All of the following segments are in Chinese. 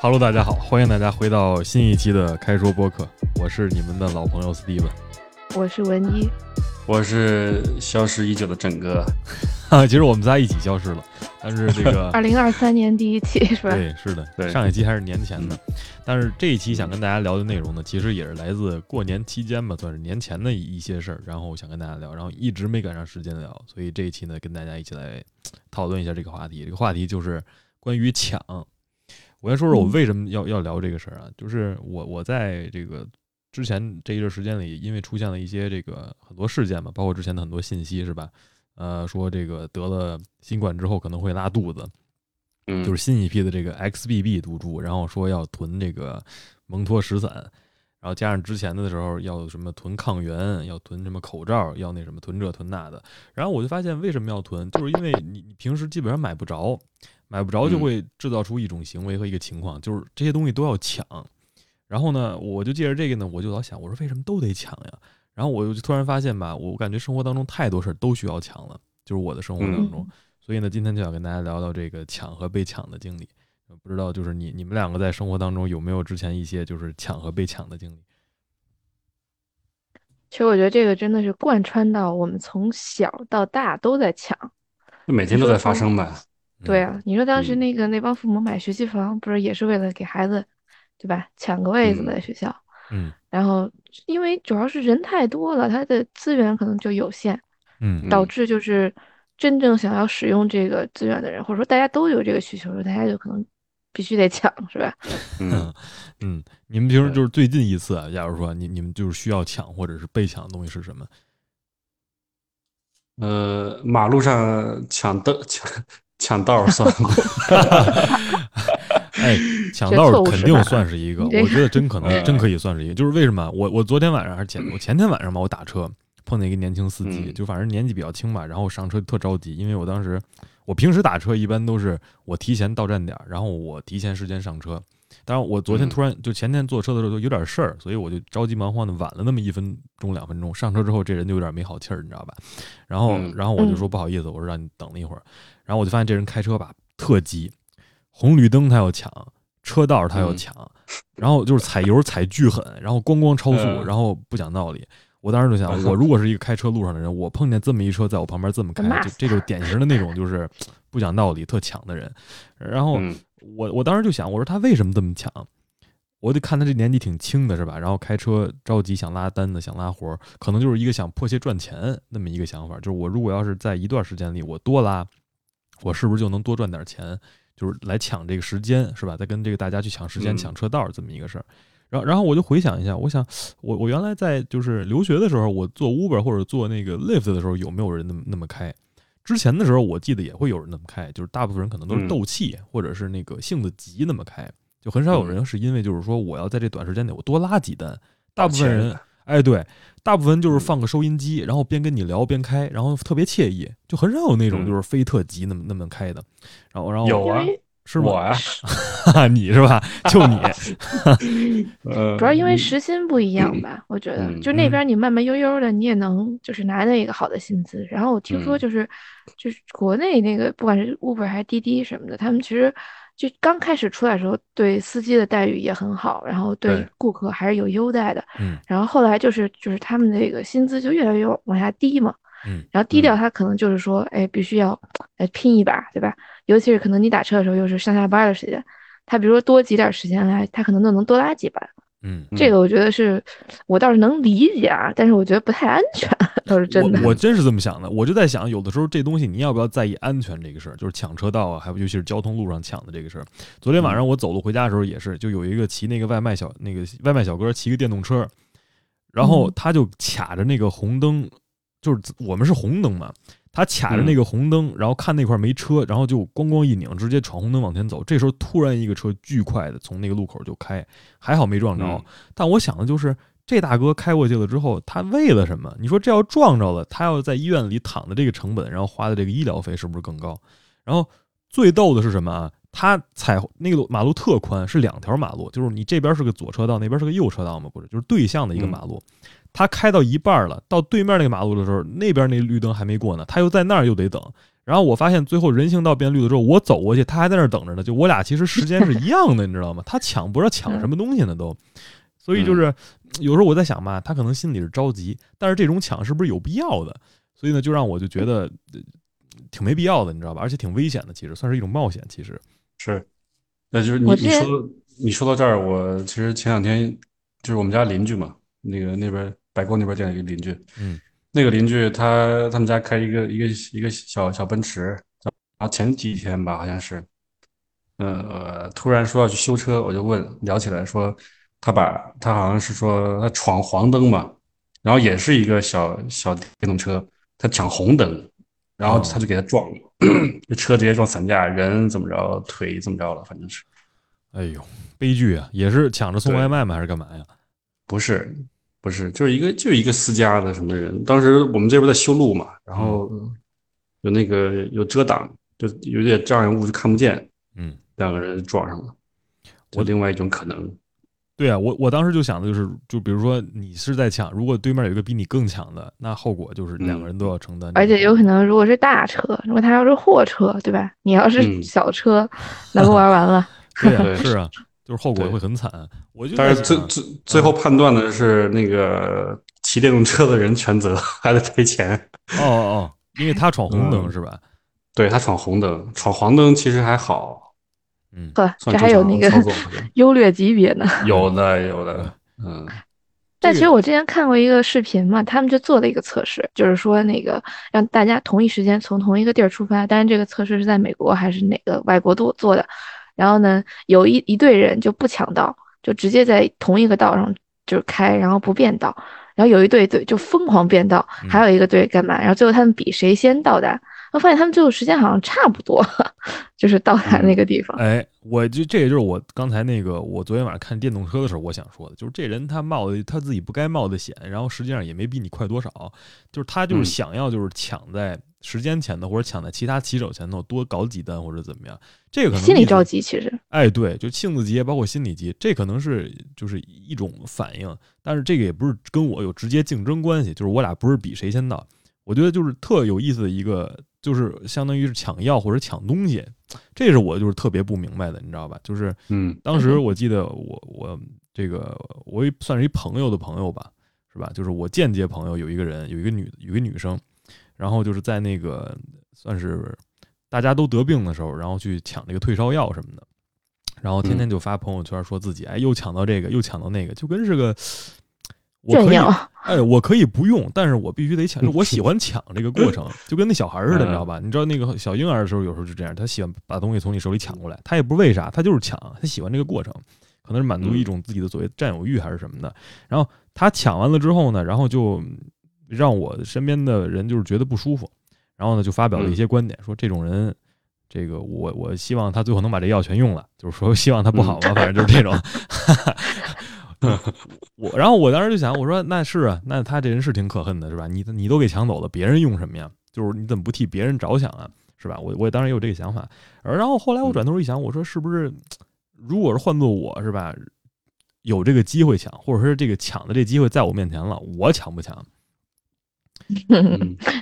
Hello，大家好，欢迎大家回到新一期的开说播客，我是你们的老朋友 Steven，我是文一，我是消失已久的整哥。哈，其实我们仨一起消失了，但是这个 二零二三年第一期是吧？对，是的，上一期还是年前的，但是这一期想跟大家聊的内容呢，其实也是来自过年期间吧，算是年前的一些事儿，然后想跟大家聊，然后一直没赶上时间聊，所以这一期呢，跟大家一起来讨论一下这个话题。这个话题就是关于抢。我先说说我为什么要要聊这个事儿啊？就是我我在这个之前这一段时间里，因为出现了一些这个很多事件嘛，包括之前的很多信息是吧？呃，说这个得了新冠之后可能会拉肚子，嗯，就是新一批的这个 XBB 毒株，然后说要囤这个蒙脱石散，然后加上之前的时候要什么囤抗原，要囤什么口罩，要那什么囤这囤那的，然后我就发现为什么要囤，就是因为你你平时基本上买不着。买不着就会制造出一种行为和一个情况，就是这些东西都要抢。然后呢，我就借着这个呢，我就老想，我说为什么都得抢呀？然后我就突然发现吧，我感觉生活当中太多事儿都需要抢了，就是我的生活当中。所以呢，今天就想跟大家聊聊这个抢和被抢的经历。不知道就是你你们两个在生活当中有没有之前一些就是抢和被抢的经历？其实我觉得这个真的是贯穿到我们从小到大都在抢，每天都在发生吧。对啊，你说当时那个那帮父母买学区房，不是也是为了给孩子，对吧？抢个位子在学校。嗯。然后因为主要是人太多了，他的资源可能就有限。嗯。导致就是真正想要使用这个资源的人，或者说大家都有这个需求的时候，大家就可能必须得抢，是吧？嗯 嗯。你们平时就是最近一次，假如说你你们就是需要抢或者是被抢的东西是什么？呃，马路上抢的抢。抢道算吗？哎，抢道肯定算是一个，我觉得真可能 真可以算是一个。就是为什么我我昨天晚上还是前我前天晚上吧，我打车碰见一个年轻司机，就反正年纪比较轻吧，然后上车特着急，因为我当时我平时打车一般都是我提前到站点，然后我提前时间上车。当然我昨天突然就前天坐车的时候就有点事儿，所以我就着急忙慌的晚了那么一分钟两分钟。上车之后这人就有点没好气儿，你知道吧？然后然后我就说不好意思，我说让你等了一会儿。然后我就发现这人开车吧特急，红绿灯他要抢，车道他要抢，然后就是踩油踩巨狠，然后咣咣超速，然后不讲道理。我当时就想，我如果是一个开车路上的人，我碰见这么一车在我旁边这么开，就这就是典型的那种就是不讲道理特抢的人。然后我我当时就想，我说他为什么这么抢？我得看他这年纪挺轻的是吧？然后开车着急想拉单子想拉活，可能就是一个想迫切赚钱那么一个想法。就是我如果要是在一段时间里我多拉。我是不是就能多赚点钱？就是来抢这个时间，是吧？在跟这个大家去抢时间、抢车道这么一个事儿。然后，然后我就回想一下，我想，我我原来在就是留学的时候，我做 Uber 或者做那个 Lyft 的时候，有没有人那么那么开？之前的时候，我记得也会有人那么开，就是大部分人可能都是斗气或者是那个性子急那么开，就很少有人是因为就是说我要在这短时间内我多拉几单。大部分人，哎，对。大部分就是放个收音机，然后边跟你聊边开，然后特别惬意，就很少有那种就是非特急那么那么开的。然后，然后有啊，是我啊，你是吧？就你，主要因为时薪不一样 吧？我觉得，就那边你慢慢悠悠的，你也能就是拿到一个好的薪资。然后我听说就是就是国内那个不管是 Uber 还是滴滴什么的，他们其实。就刚开始出来的时候，对司机的待遇也很好，然后对顾客还是有优待的。嗯，然后后来就是就是他们那个薪资就越来越往下低嘛。嗯，然后低调他可能就是说，哎，必须要来拼一把，对吧？尤其是可能你打车的时候又是上下班的时间，他比如说多挤点时间来，他可能都能多拉几班。嗯，这个我觉得是我倒是能理解啊，但是我觉得不太安全，倒是真的。我真是这么想的，我就在想，有的时候这东西你要不要在意安全这个事儿，就是抢车道啊，还有尤其是交通路上抢的这个事儿。昨天晚上我走路回家的时候也是，就有一个骑那个外卖小那个外卖小哥骑个电动车，然后他就卡着那个红灯，就是我们是红灯嘛。他卡着那个红灯，然后看那块没车，然后就咣咣一拧，直接闯红灯往前走。这时候突然一个车巨快的从那个路口就开，还好没撞着。但我想的就是，这大哥开过去了之后，他为了什么？你说这要撞着了，他要在医院里躺的这个成本，然后花的这个医疗费是不是更高？然后最逗的是什么啊？他踩那个马路特宽，是两条马路，就是你这边是个左车道，那边是个右车道嘛？不是，就是对向的一个马路。他开到一半了，到对面那个马路的时候，那边那绿灯还没过呢，他又在那儿又得等，然后我发现最后人行道变绿了之后，我走过去，他还在那儿等着呢。就我俩其实时间是一样的，你知道吗？他抢不知道抢什么东西呢都。所以就是有时候我在想吧，他可能心里是着急，但是这种抢是不是有必要的？所以呢，就让我就觉得挺没必要的，你知道吧？而且挺危险的，其实算是一种冒险。其实是，那就是你你说你说到这儿，我其实前两天就是我们家邻居嘛，那个那边白沟那边见了一个邻居，嗯。那个邻居他他们家开一个一个一个小小奔驰，然后前几天吧好像是，呃，突然说要去修车，我就问聊起来说，他把他好像是说他闯黄灯嘛，然后也是一个小小电动车，他抢红灯，然后他就给他撞了，这车直接撞散架，人怎么着，腿怎么着了，反正是，哎呦，悲剧啊！也是抢着送外卖吗？还是干嘛呀？不是。不是，就是一个就是一个私家的什么人。当时我们这边在修路嘛，然后有那个有遮挡，就有点障碍物就看不见。嗯，两个人撞上了。我另外一种可能。对啊，我我当时就想的就是，就比如说你是在抢，如果对面有一个比你更强的，那后果就是两个人都要承担。而且有可能，如果是大车，如果他要是货车，对吧？你要是小车，那不玩完了。对，是啊。就是后果会很惨，我就但是最最最后判断的是那个骑电动车的人全责，还得赔钱。哦哦，因为他闯红灯是吧？对他闯红灯，闯黄灯其实还好。嗯，呵，这还有那个 优劣级别呢。有 的有的，嗯。但其实我之前看过一个视频嘛，他们就做了一个测试，就是说那个让大家同一时间从同一个地儿出发，当然这个测试是在美国还是哪个外国做做的。然后呢，有一一队人就不抢道，就直接在同一个道上就是开，然后不变道。然后有一队队就疯狂变道，还有一个队干嘛？然后最后他们比谁先到达。我发现他们最后时间好像差不多，就是到达那个地方。哎，我就这也就是我刚才那个，我昨天晚上看电动车的时候，我想说的，就是这人他冒的他自己不该冒的险，然后实际上也没比你快多少，就是他就是想要就是抢在。时间前头或者抢在其他骑手前头多搞几单或者怎么样，这个可能心里着急。其实，哎，对，就性子急，包括心理急，这可能是就是一种反应。但是这个也不是跟我有直接竞争关系，就是我俩不是比谁先到。我觉得就是特有意思的一个，就是相当于是抢药或者抢东西，这是我就是特别不明白的，你知道吧？就是嗯，当时我记得我我这个我也算是一朋友的朋友吧，是吧？就是我间接朋友有一个人，有一个女有一个女生。然后就是在那个算是大家都得病的时候，然后去抢这个退烧药什么的，然后天天就发朋友圈说自己哎又抢到这个又抢到那个，就跟是个我可以哎我可以不用，但是我必须得抢，就我喜欢抢这个过程，就跟那小孩似的，你知道吧？你知道那个小婴儿的时候有时候就这样，他喜欢把东西从你手里抢过来，他也不为啥，他就是抢，他喜欢这个过程，可能是满足一种自己的所谓占有欲还是什么的。然后他抢完了之后呢，然后就。让我身边的人就是觉得不舒服，然后呢就发表了一些观点，说这种人，这个我我希望他最后能把这药全用了，就是说希望他不好嘛，反正就是这种。我然后我当时就想，我说那是啊，那他这人是挺可恨的，是吧？你你都给抢走了，别人用什么呀？就是你怎么不替别人着想啊？是吧？我我当然也有这个想法。而然后后来我转头一想，我说是不是，如果是换做我是吧，有这个机会抢，或者说这个抢的这机会在我面前了，我抢不抢？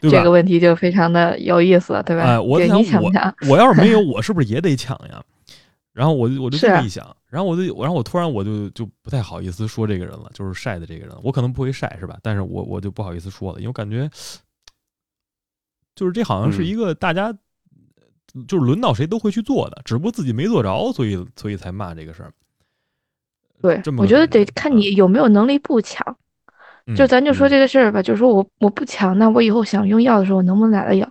这个问题就非常的有意思，对吧？哎，我想，我我要是没有，我是不是也得抢呀？然后我就我就这么一想，然后我就然后我突然我就就不太好意思说这个人了，就是晒的这个人，我可能不会晒，是吧？但是我我就不好意思说了，因为我感觉就是这好像是一个大家就是轮到谁都会去做的，只不过自己没做着，所以所以才骂这个事儿。对，我觉得得看你有没有能力不抢。就咱就说这个事儿吧，就是说我我不强，那我以后想用药的时候，我能不能拿得药？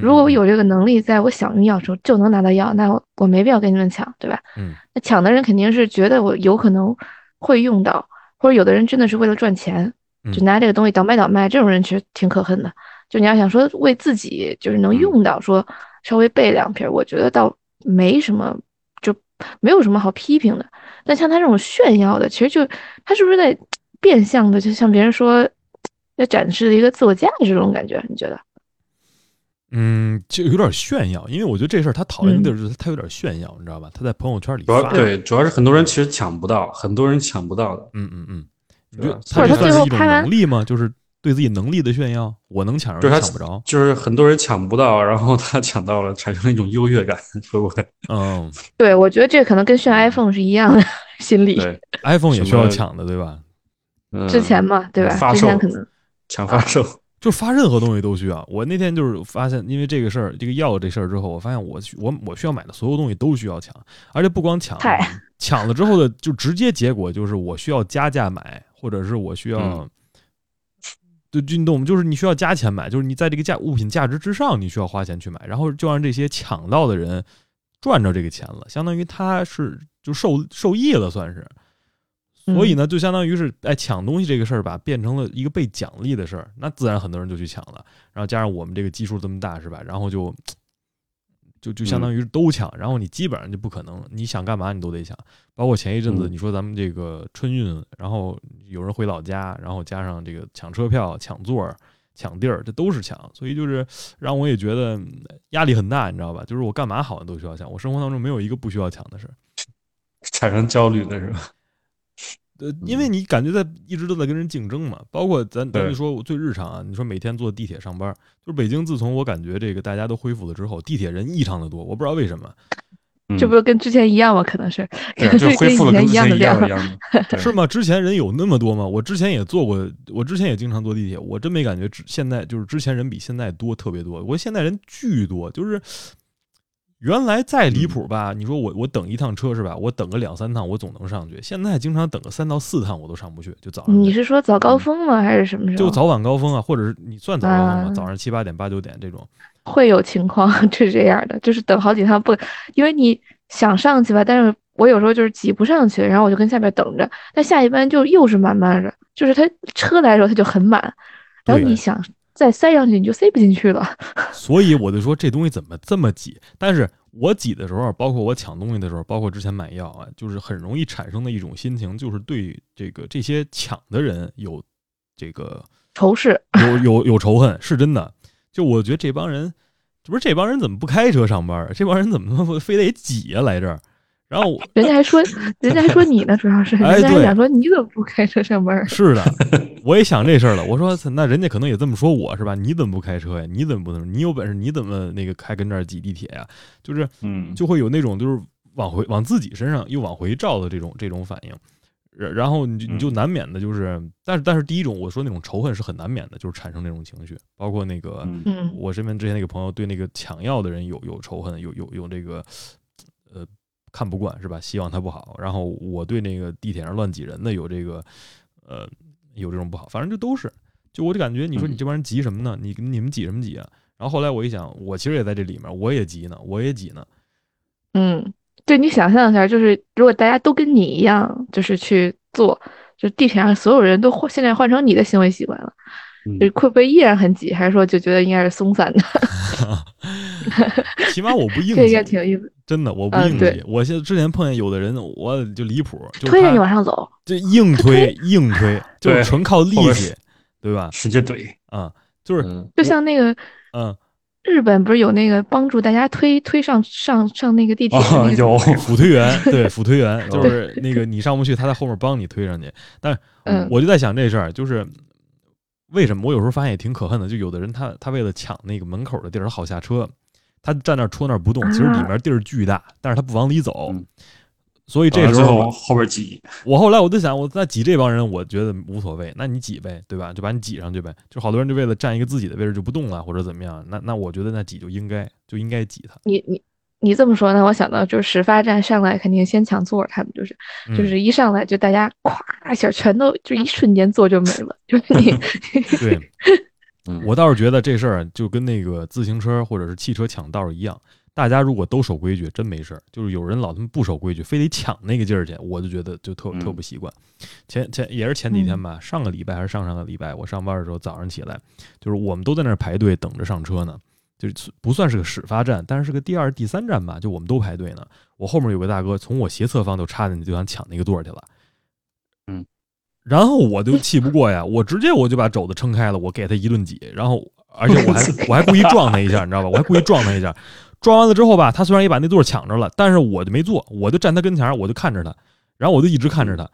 如果我有这个能力，在我想用药的时候就能拿到药，那我我没必要跟你们抢，对吧？嗯，那抢的人肯定是觉得我有可能会用到，或者有的人真的是为了赚钱，就拿这个东西倒卖倒卖，这种人其实挺可恨的。就你要想说为自己就是能用到，说稍微备两瓶，我觉得倒没什么，就没有什么好批评的。但像他这种炫耀的，其实就他是不是在？变相的，就像别人说，在展示一个自我价值这种感觉，你觉得？嗯，就有点炫耀，因为我觉得这事儿他讨厌的就是他有点炫耀，你知道吧？他在朋友圈里发，对，主要是很多人其实抢不到，很多人抢不到的。嗯嗯嗯，你觉得他这算是一种能力吗？就是对自己能力的炫耀，我能抢着，抢不着，就是很多人抢不到，然后他抢到了，产生了一种优越感，会不会？嗯，对，我觉得这可能跟炫 iPhone 是一样的心理。对，iPhone 也需要抢的，对吧？之前嘛，对吧？之前可能抢发售，就发任何东西都需要。我那天就是发现，因为这个事儿，这个药这事儿之后，我发现我我我需要买的所有东西都需要抢，而且不光抢，抢了之后的就直接结果就是我需要加价买，或者是我需要。就运动就是你需要加钱买，就是你在这个价物品价值之上，你需要花钱去买，然后就让这些抢到的人赚着这个钱了，相当于他是就受受益了，算是。所以呢，就相当于是哎抢东西这个事儿吧，变成了一个被奖励的事儿，那自然很多人就去抢了，然后加上我们这个基数这么大，是吧？然后就。就就相当于都抢，然后你基本上就不可能，你想干嘛你都得抢。包括前一阵子你说咱们这个春运，然后有人回老家，然后加上这个抢车票、抢座、抢地儿，这都是抢。所以就是让我也觉得压力很大，你知道吧？就是我干嘛好像都需要抢，我生活当中没有一个不需要抢的事儿，产生焦虑的是吧？呃，因为你感觉在一直都在跟人竞争嘛，包括咱咱就说我最日常啊，你说每天坐地铁上班，就是北京自从我感觉这个大家都恢复了之后，地铁人异常的多，我不知道为什么，这不跟之前一样吗？可能是，就恢复了跟之前一样的 量，是吗？之前人有那么多吗？我之前也坐过，我之前也经常坐地铁，我真没感觉，现在就是之前人比现在多特别多，我现在人巨多，就是。原来再离谱吧，你说我我等一趟车是吧？我等个两三趟我总能上去。现在经常等个三到四趟我都上不去，就早上。你是说早高峰吗？还是什么时候？就早晚高峰啊，或者是你算早高峰吗？早上七八点、八九点这种。会有情况 是这样的，就是等好几趟不，因为你想上去吧，但是我有时候就是挤不上去，然后我就跟下边等着。但下一班就又是满满的，就是他车来的时候他就很满，然后你想。再塞上去你就塞不进去了，所以我就说这东西怎么这么挤？但是我挤的时候，包括我抢东西的时候，包括之前买药啊，就是很容易产生的一种心情，就是对这个这些抢的人有这个仇视，有有有仇恨，是真的。就我觉得这帮人，不是这帮人怎么不开车上班？这帮人怎么非得挤呀来这儿？然后人家还说，人家还说你呢，主要是人家还想说你怎么不开车上班？是的，我也想这事儿了。我说那人家可能也这么说我是吧？你怎么不开车呀？你怎么不能？你有本事你怎么那个开跟这儿挤地铁呀？就是嗯，就会有那种就是往回往自己身上又往回照的这种这种反应。然然后你就你就难免的就是，但是但是第一种我说那种仇恨是很难免的，就是产生那种情绪。包括那个我身边之前那个朋友对那个抢药的人有有仇恨，有有有这个呃。看不惯是吧？希望他不好。然后我对那个地铁上乱挤人的有这个，呃，有这种不好。反正就都是，就我就感觉，你说你这帮人急什么呢？你你们挤什么挤啊？然后后来我一想，我其实也在这里面，我也急呢，我也挤呢。嗯，对你想象一下，就是如果大家都跟你一样，就是去做，就地铁上所有人都换，现在换成你的行为习惯了。会不会依然很挤，还是说就觉得应该是松散的？起码我不 硬，这应该挺有意思。真的，我不硬挤。我现在之前碰见有的人，我就离谱，就推着你往上走，就硬 推硬推，就纯靠力气，对吧？使劲怼啊，就是就像那个嗯，日本不是有那个帮助大家推推上上上那个地铁有辅推员，对辅推员就是那个你上不去，他在后面帮你推上去。但是我就在想这事儿，就是。为什么我有时候发现也挺可恨的？就有的人他他为了抢那个门口的地儿，他好下车，他站那戳那不动，其实里面地儿巨大，但是他不往里走，所以这时候后边挤。我后来我就想，我在挤这帮人，我觉得无所谓，那你挤呗，对吧？就把你挤上去呗。就好多人就为了占一个自己的位置就不动了，或者怎么样，那那我觉得那挤就应该就应该挤他。你你。你这么说，那我想到就是始发站上来肯定先抢座，他们就是，就是一上来就大家咵一下全都就一瞬间座就没了，就是你。对，我倒是觉得这事儿就跟那个自行车或者是汽车抢道一样，大家如果都守规矩，真没事儿。就是有人老他妈不守规矩，非得抢那个劲儿去，我就觉得就特特不习惯。前前也是前几天吧，上个礼拜还是上上个礼拜，我上班的时候早上起来，就是我们都在那儿排队等着上车呢。就不算是个始发站，但是是个第二、第三站吧。就我们都排队呢。我后面有个大哥，从我斜侧方就插进去，就想抢那个座去了。嗯，然后我就气不过呀，我直接我就把肘子撑开了，我给他一顿挤。然后，而且我还我还故意撞他一下，你知道吧？我还故意撞他一下。撞完了之后吧，他虽然也把那座抢着了，但是我就没坐，我就站他跟前，我就看着他，然后我就一直看着他。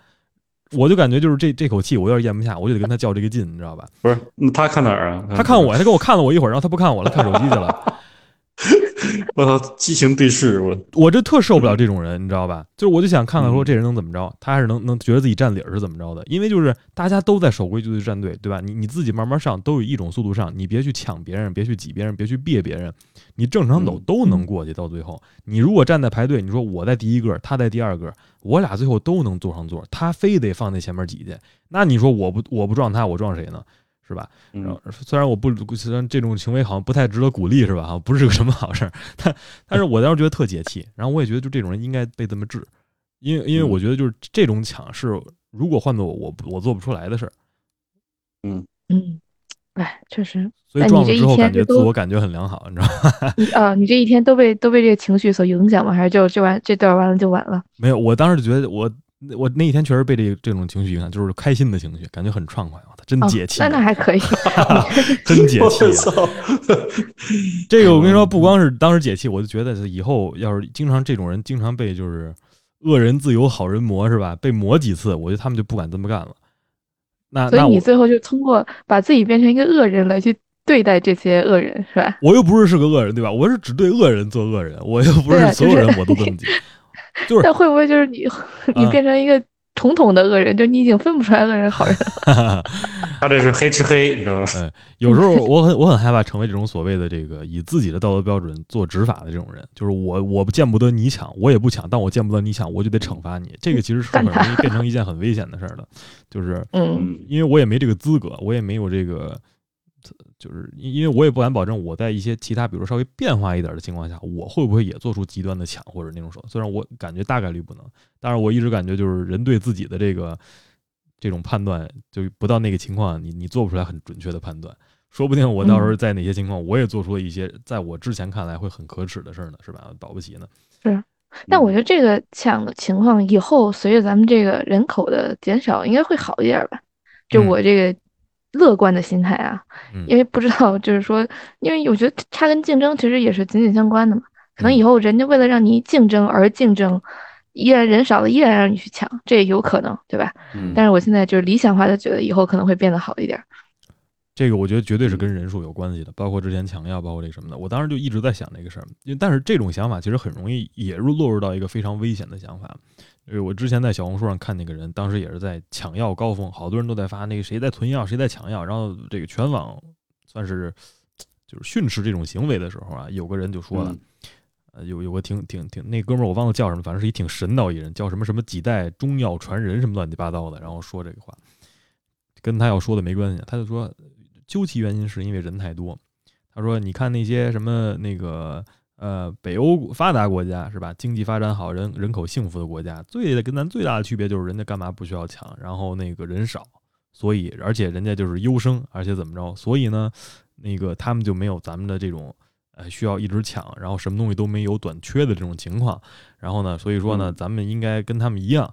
我就感觉就是这这口气我有点咽不下，我就得跟他较这个劲，你知道吧？不是，他看哪儿啊？他看我，他跟我看了我一会儿，然后他不看我了，看手机去了。我操，激情对视，我我这特受不了这种人，你知道吧？就是我就想看看说这人能怎么着，他还是能能觉得自己占理儿是怎么着的？因为就是大家都在守规矩的站队，对吧？你你自己慢慢上，都有一种速度上，你别去抢别人，别去挤别人，别去别别人，你正常走都能过去。到最后，你如果站在排队，你说我在第一个，他在第二个，我俩最后都能坐上座，他非得放在前面挤去，那你说我不我不撞他，我撞谁呢？是吧？然后，虽然我不，虽然这种行为好像不太值得鼓励，是吧？哈，不是个什么好事儿，但但是我当时觉得特解气。然后我也觉得，就这种人应该被这么治，因为因为我觉得就是这种抢是，如果换做我，我我做不出来的事儿。嗯嗯，哎，确实。所以撞了之后，感觉自我感觉很良好，你知道吗？啊，你这一天都被都被这个情绪所影响吗？还是就这完这段完了就完了？没有，我当时觉得我。我那一天确实被这这种情绪影响，就是开心的情绪，感觉很畅快。真解气！那那还可以，真解气。啊 这个我跟你说，不光是当时解气，我就觉得以后要是经常这种人经常被就是恶人自有好人磨，是吧？被磨几次，我觉得他们就不敢这么干了。那所以你最后就通过把自己变成一个恶人来去对待这些恶人，是吧？我又不是是个恶人，对吧？我是只对恶人做恶人，我又不是所有人我都这么讲。就是，但会不会就是你，你变成一个统统的恶人？就你已经分不出来恶人好人了。他这是黑吃黑，你知道吗？嗯，有时候我很我很害怕成为这种所谓的这个以自己的道德标准做执法的这种人。就是我我见不得你抢，我也不抢，但我见不得你抢，我就得惩罚你。这个其实是很容易变成一件很危险的事儿的。就是，嗯，因为我也没这个资格，我也没有这个。就是因因为我也不敢保证我在一些其他，比如稍微变化一点的情况下，我会不会也做出极端的抢或者那种手段。虽然我感觉大概率不能，但是我一直感觉就是人对自己的这个这种判断，就不到那个情况，你你做不出来很准确的判断。说不定我到时候在哪些情况，我也做出了一些在我之前看来会很可耻的事儿呢，是吧？保不齐呢。是，但我觉得这个抢的情况以后随着咱们这个人口的减少，应该会好一点吧？就我这个。乐观的心态啊，因为不知道，就是说，因为我觉得它跟竞争其实也是紧紧相关的嘛。可能以后人家为了让你竞争而竞争，依然人少了，依然让你去抢，这也有可能，对吧？嗯。但是我现在就是理想化的觉得以后可能会变得好一点。这个我觉得绝对是跟人数有关系的，包括之前抢药，包括这什么的。我当时就一直在想这个事儿，因为但是这种想法其实很容易也入落入到一个非常危险的想法。因为我之前在小红书上看那个人，当时也是在抢药高峰，好多人都在发那个谁在囤药，谁在抢药，然后这个全网算是就是训斥这种行为的时候啊，有个人就说了，呃，有有个挺挺挺那哥们儿我忘了叫什么，反正是一挺神道一人，叫什么什么几代中药传人什么乱七八糟的，然后说这个话，跟他要说的没关系，他就说究其原因是因为人太多，他说你看那些什么那个。呃，北欧发达国家是吧？经济发展好，人人口幸福的国家，最跟咱最大的区别就是人家干嘛不需要抢，然后那个人少，所以而且人家就是优生，而且怎么着？所以呢，那个他们就没有咱们的这种呃需要一直抢，然后什么东西都没有短缺的这种情况。然后呢，所以说呢，咱们应该跟他们一样。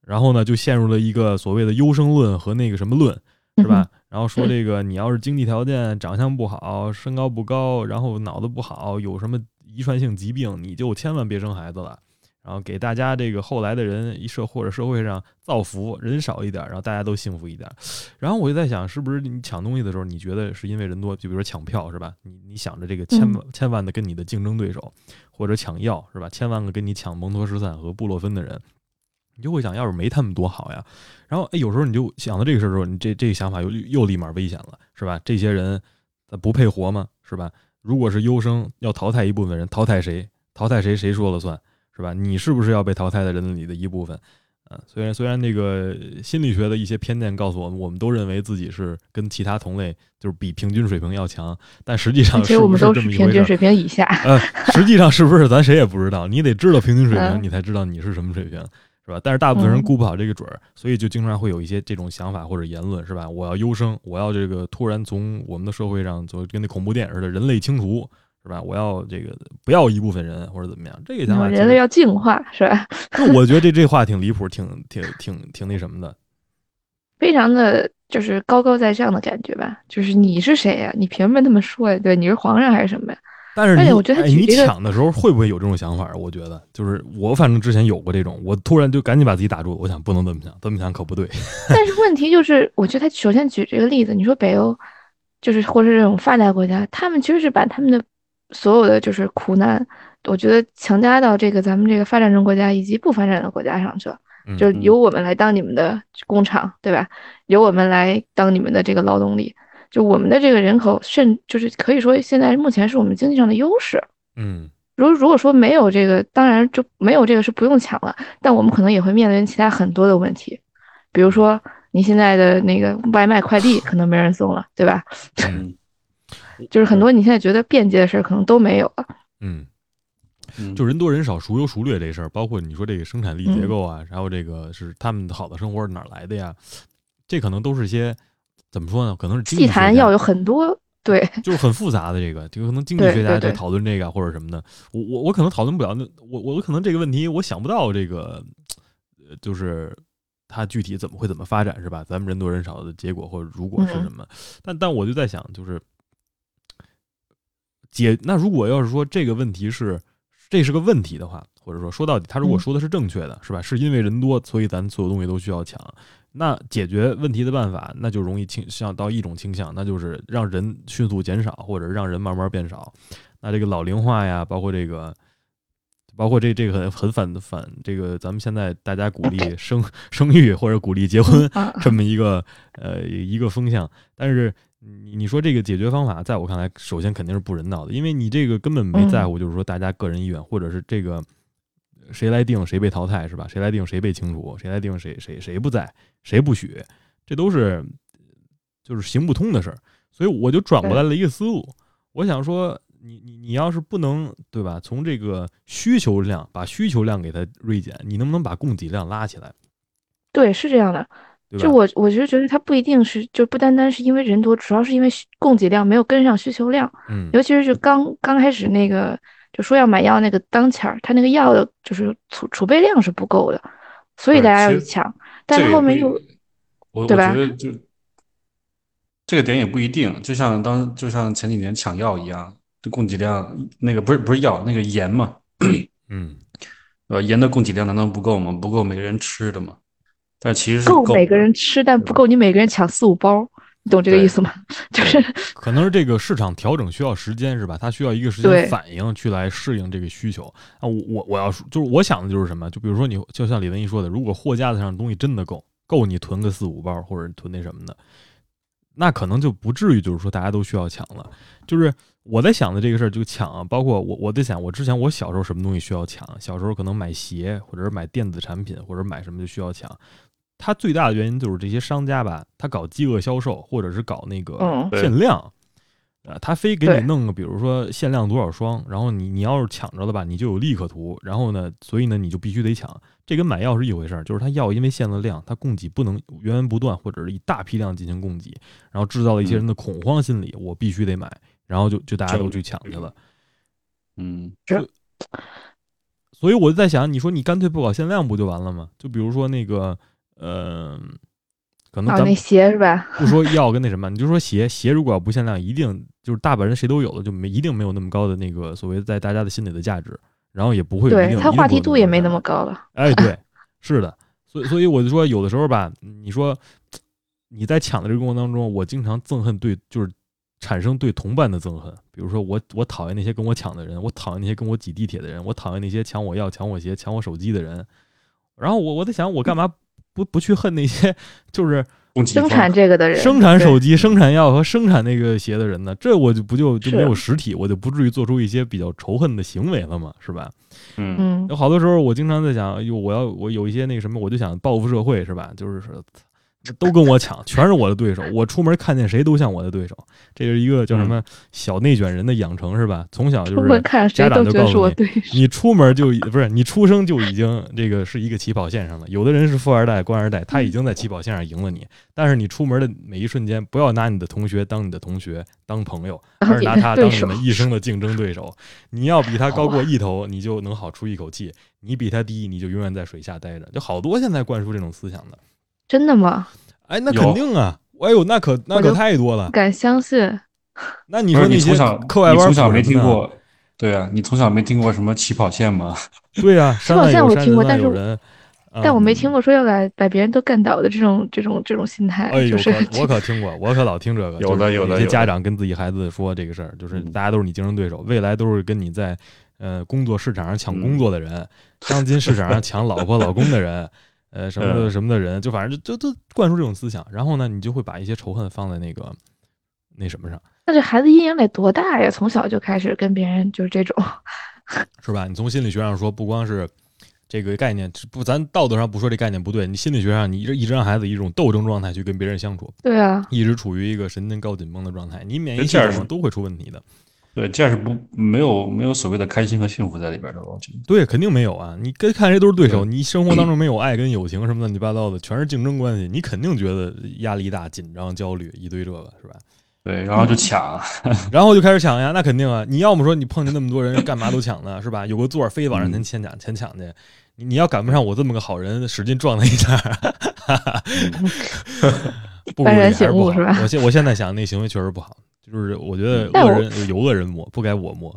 然后呢，就陷入了一个所谓的优生论和那个什么论，是吧？然后说这个，你要是经济条件、长相不好、身高不高，然后脑子不好，有什么遗传性疾病，你就千万别生孩子了。然后给大家这个后来的人一社或者社会上造福，人少一点，然后大家都幸福一点。然后我就在想，是不是你抢东西的时候，你觉得是因为人多？就比如说抢票是吧？你你想着这个千万千万的跟你的竞争对手，或者抢药是吧？千万个跟你抢蒙脱石散和布洛芬的人。你就会想，要是没他们多好呀。然后，哎，有时候你就想到这个事儿的时候，你这这个想法又又立马危险了，是吧？这些人他不配活吗？是吧？如果是优生要淘汰一部分人，淘汰谁？淘汰谁？谁说了算？是吧？你是不是要被淘汰的人里的一部分？啊，虽然虽然那个心理学的一些偏见告诉我们，我们都认为自己是跟其他同类就是比平均水平要强，但实际上是不是这么一回事？平均水平以下。呃，实际上是不是咱谁也不知道？你得知道平均水平，你才知道你是什么水平。是吧？但是大部分人顾不好这个准儿，所以就经常会有一些这种想法或者言论，是吧？我要优生，我要这个突然从我们的社会上，就跟那恐怖电影似的，人类清除，是吧？我要这个不要一部分人或者怎么样，这个想法，人类要进化，是吧？我觉得这这话挺离谱，挺挺挺挺那什么的，非常的就是高高在上的感觉吧？就是你是谁呀？你凭什么这么说呀？对，你是皇上还是什么呀？但是你，哎，你抢的时候会不会有这种想法？我觉得，就是我反正之前有过这种，我突然就赶紧把自己打住，我想不能这么想，这么想可不对。但是问题就是，我觉得他首先举这个例子，你说北欧，就是或者这种发达国家，他们其实是把他们的所有的就是苦难，我觉得强加到这个咱们这个发展中国家以及不发展的国家上去了，就是由我们来当你们的工厂，对吧？由我们来当你们的这个劳动力。就我们的这个人口，甚就是可以说，现在目前是我们经济上的优势。嗯，如如果说没有这个，当然就没有这个是不用抢了，但我们可能也会面临其他很多的问题，比如说你现在的那个外卖快递可能没人送了，对吧？嗯，就是很多你现在觉得便捷的事儿可能都没有了。嗯，就人多人少、孰优孰劣这事儿，包括你说这个生产力结构啊，然后这个是他们好的生活是哪来的呀？这可能都是些。怎么说呢？可能是祭坛要有很多对，就是很复杂的这个，就可能经济学家在讨论这个或者什么的。我我我可能讨论不了，那我我可能这个问题我想不到这个，呃，就是它具体怎么会怎么发展是吧？咱们人多人少的结果或者如果是什么？但但我就在想，就是解那如果要是说这个问题是这是个问题的话，或者说说到底他如果说的是正确的，是吧？是因为人多，所以咱所有东西都需要抢。那解决问题的办法，那就容易倾向到一种倾向，那就是让人迅速减少，或者让人慢慢变少。那这个老龄化呀，包括这个，包括这这个很很反反这个，咱们现在大家鼓励 生生育或者鼓励结婚这么一个呃一个风向。但是你你说这个解决方法，在我看来，首先肯定是不人道的，因为你这个根本没在乎，就是说大家个人意愿，或者是这个。谁来定谁被淘汰是吧？谁来定谁被清除？谁来定谁谁谁不在谁不许？这都是就是行不通的事儿。所以我就转过来了一个思路，我想说，你你你要是不能对吧？从这个需求量把需求量给它锐减，你能不能把供给量拉起来？对，是这样的。就我我其实觉得它不一定是，就不单单是因为人多，主要是因为供给量没有跟上需求量。嗯，尤其是就刚刚开始那个。就说要买药那个当前儿，他那个药的就是储储备量是不够的，所以大家要去抢。但是后面又，我我觉得就这个点也不一定。就像当就像前几年抢药一样，这供给量那个不是不是药那个盐嘛，嗯，呃，盐的供给量难道不够吗？不够每个人吃的吗？但其实是够每个人吃，但不够你每个人抢四五包。你懂这个意思吗？就是可能是这个市场调整需要时间，是吧？它需要一个时间反应去来适应这个需求啊。我我我要说，就是我想的就是什么？就比如说你，就像李文一说的，如果货架子上东西真的够，够你囤个四五包，或者囤那什么的，那可能就不至于就是说大家都需要抢了。就是我在想的这个事儿，就抢啊。包括我我在想，我之前我小时候什么东西需要抢？小时候可能买鞋，或者是买电子产品，或者买什么就需要抢。它最大的原因就是这些商家吧，他搞饥饿销售，或者是搞那个限量，啊，他非给你弄个，比如说限量多少双，然后你你要是抢着了吧，你就有利可图，然后呢，所以呢，你就必须得抢。这跟买药是一回事儿，就是他药因为限了量，它供给不能源源不断，或者是以大批量进行供给，然后制造了一些人的恐慌心理，我必须得买，然后就就大家都去抢去了。嗯，这，所以我就在想，你说你干脆不搞限量不就完了吗？就比如说那个。呃，可能咱那鞋是吧？不说药跟那什么，你就说鞋，鞋如果要不限量，一定就是大把人谁都有了，就没一定没有那么高的那个所谓在大家的心里的价值，然后也不会对它话题度也没那么高了。哎，对，是的，所以所以我就说，有的时候吧，你说你在抢的这个过程当中，我经常憎恨对，就是产生对同伴的憎恨。比如说我我讨厌那些跟我抢的人，我讨厌那些跟我挤地铁的人，我讨厌那些抢我药、抢我鞋、抢我手机的人。然后我我在想，我干嘛？不不去恨那些就是生产这个的人，生产手机、生产药和生产那个鞋的人呢？这我就不就就没有实体，我就不至于做出一些比较仇恨的行为了嘛，是吧？嗯，有好多时候我经常在想，哟，我要我有一些那个什么，我就想报复社会，是吧？就是说。都跟我抢，全是我的对手。我出门看见谁都像我的对手，这是一个叫什么小内卷人的养成，是吧？从小就是家长就告诉你，你出门就不是你出生就已经这个是一个起跑线上了。有的人是富二代、官二代，他已经在起跑线上赢了你。但是你出门的每一瞬间，不要拿你的同学当你的同学当朋友，而是拿他当你们一生的竞争对手。你要比他高过一头，你就能好出一口气；你比他低，你就永远在水下待着。就好多现在灌输这种思想的。真的吗？哎，那肯定啊！哎呦，那可那可太多了，敢相信？那你说你从小课外班，从小没听过，对啊，你从小没听过什么起跑线吗？对啊，起跑线我听过，但是但我没听过说要把把别人都干倒的这种这种这种心态。哎，就是 我可听过，我可老听这个。有的有的，有些家长跟自己孩子说这个事儿，就是大家都是你竞争对手，未来都是跟你在呃工作市场上抢工作的人，当今市场上抢老婆老公的人，呃什么的什么的人，就反正就就都灌输这种思想，然后呢，你就会把一些仇恨放在那个那什么上。那这孩子阴影得多大呀？从小就开始跟别人就是这种，是吧？你从心理学上说，不光是这个概念，不，咱道德上不说这概念不对。你心理学上，你一直一直让孩子以一种斗争状态去跟别人相处，对啊，一直处于一个神经高紧绷的状态，你免疫系统都会出问题的。对，这样是不没有没有所谓的开心和幸福在里边的，我觉得。对，肯定没有啊！你跟看谁都是对手，你生活当中没有爱跟友情什么乱七八糟的，全是竞争关系，你肯定觉得压力大、紧张、焦虑，一堆这个，是吧？对，然后就抢，然后就开始抢呀，那肯定啊！你要么说你碰见那么多人，干嘛都抢呢，是吧？有个座儿非往人前前抢前抢去，你你要赶不上我这么个好人，使劲撞他一下，不幡然醒悟是吧？我现我现在想那行为确实不好，就是我觉得恶人有恶人磨，不该我磨。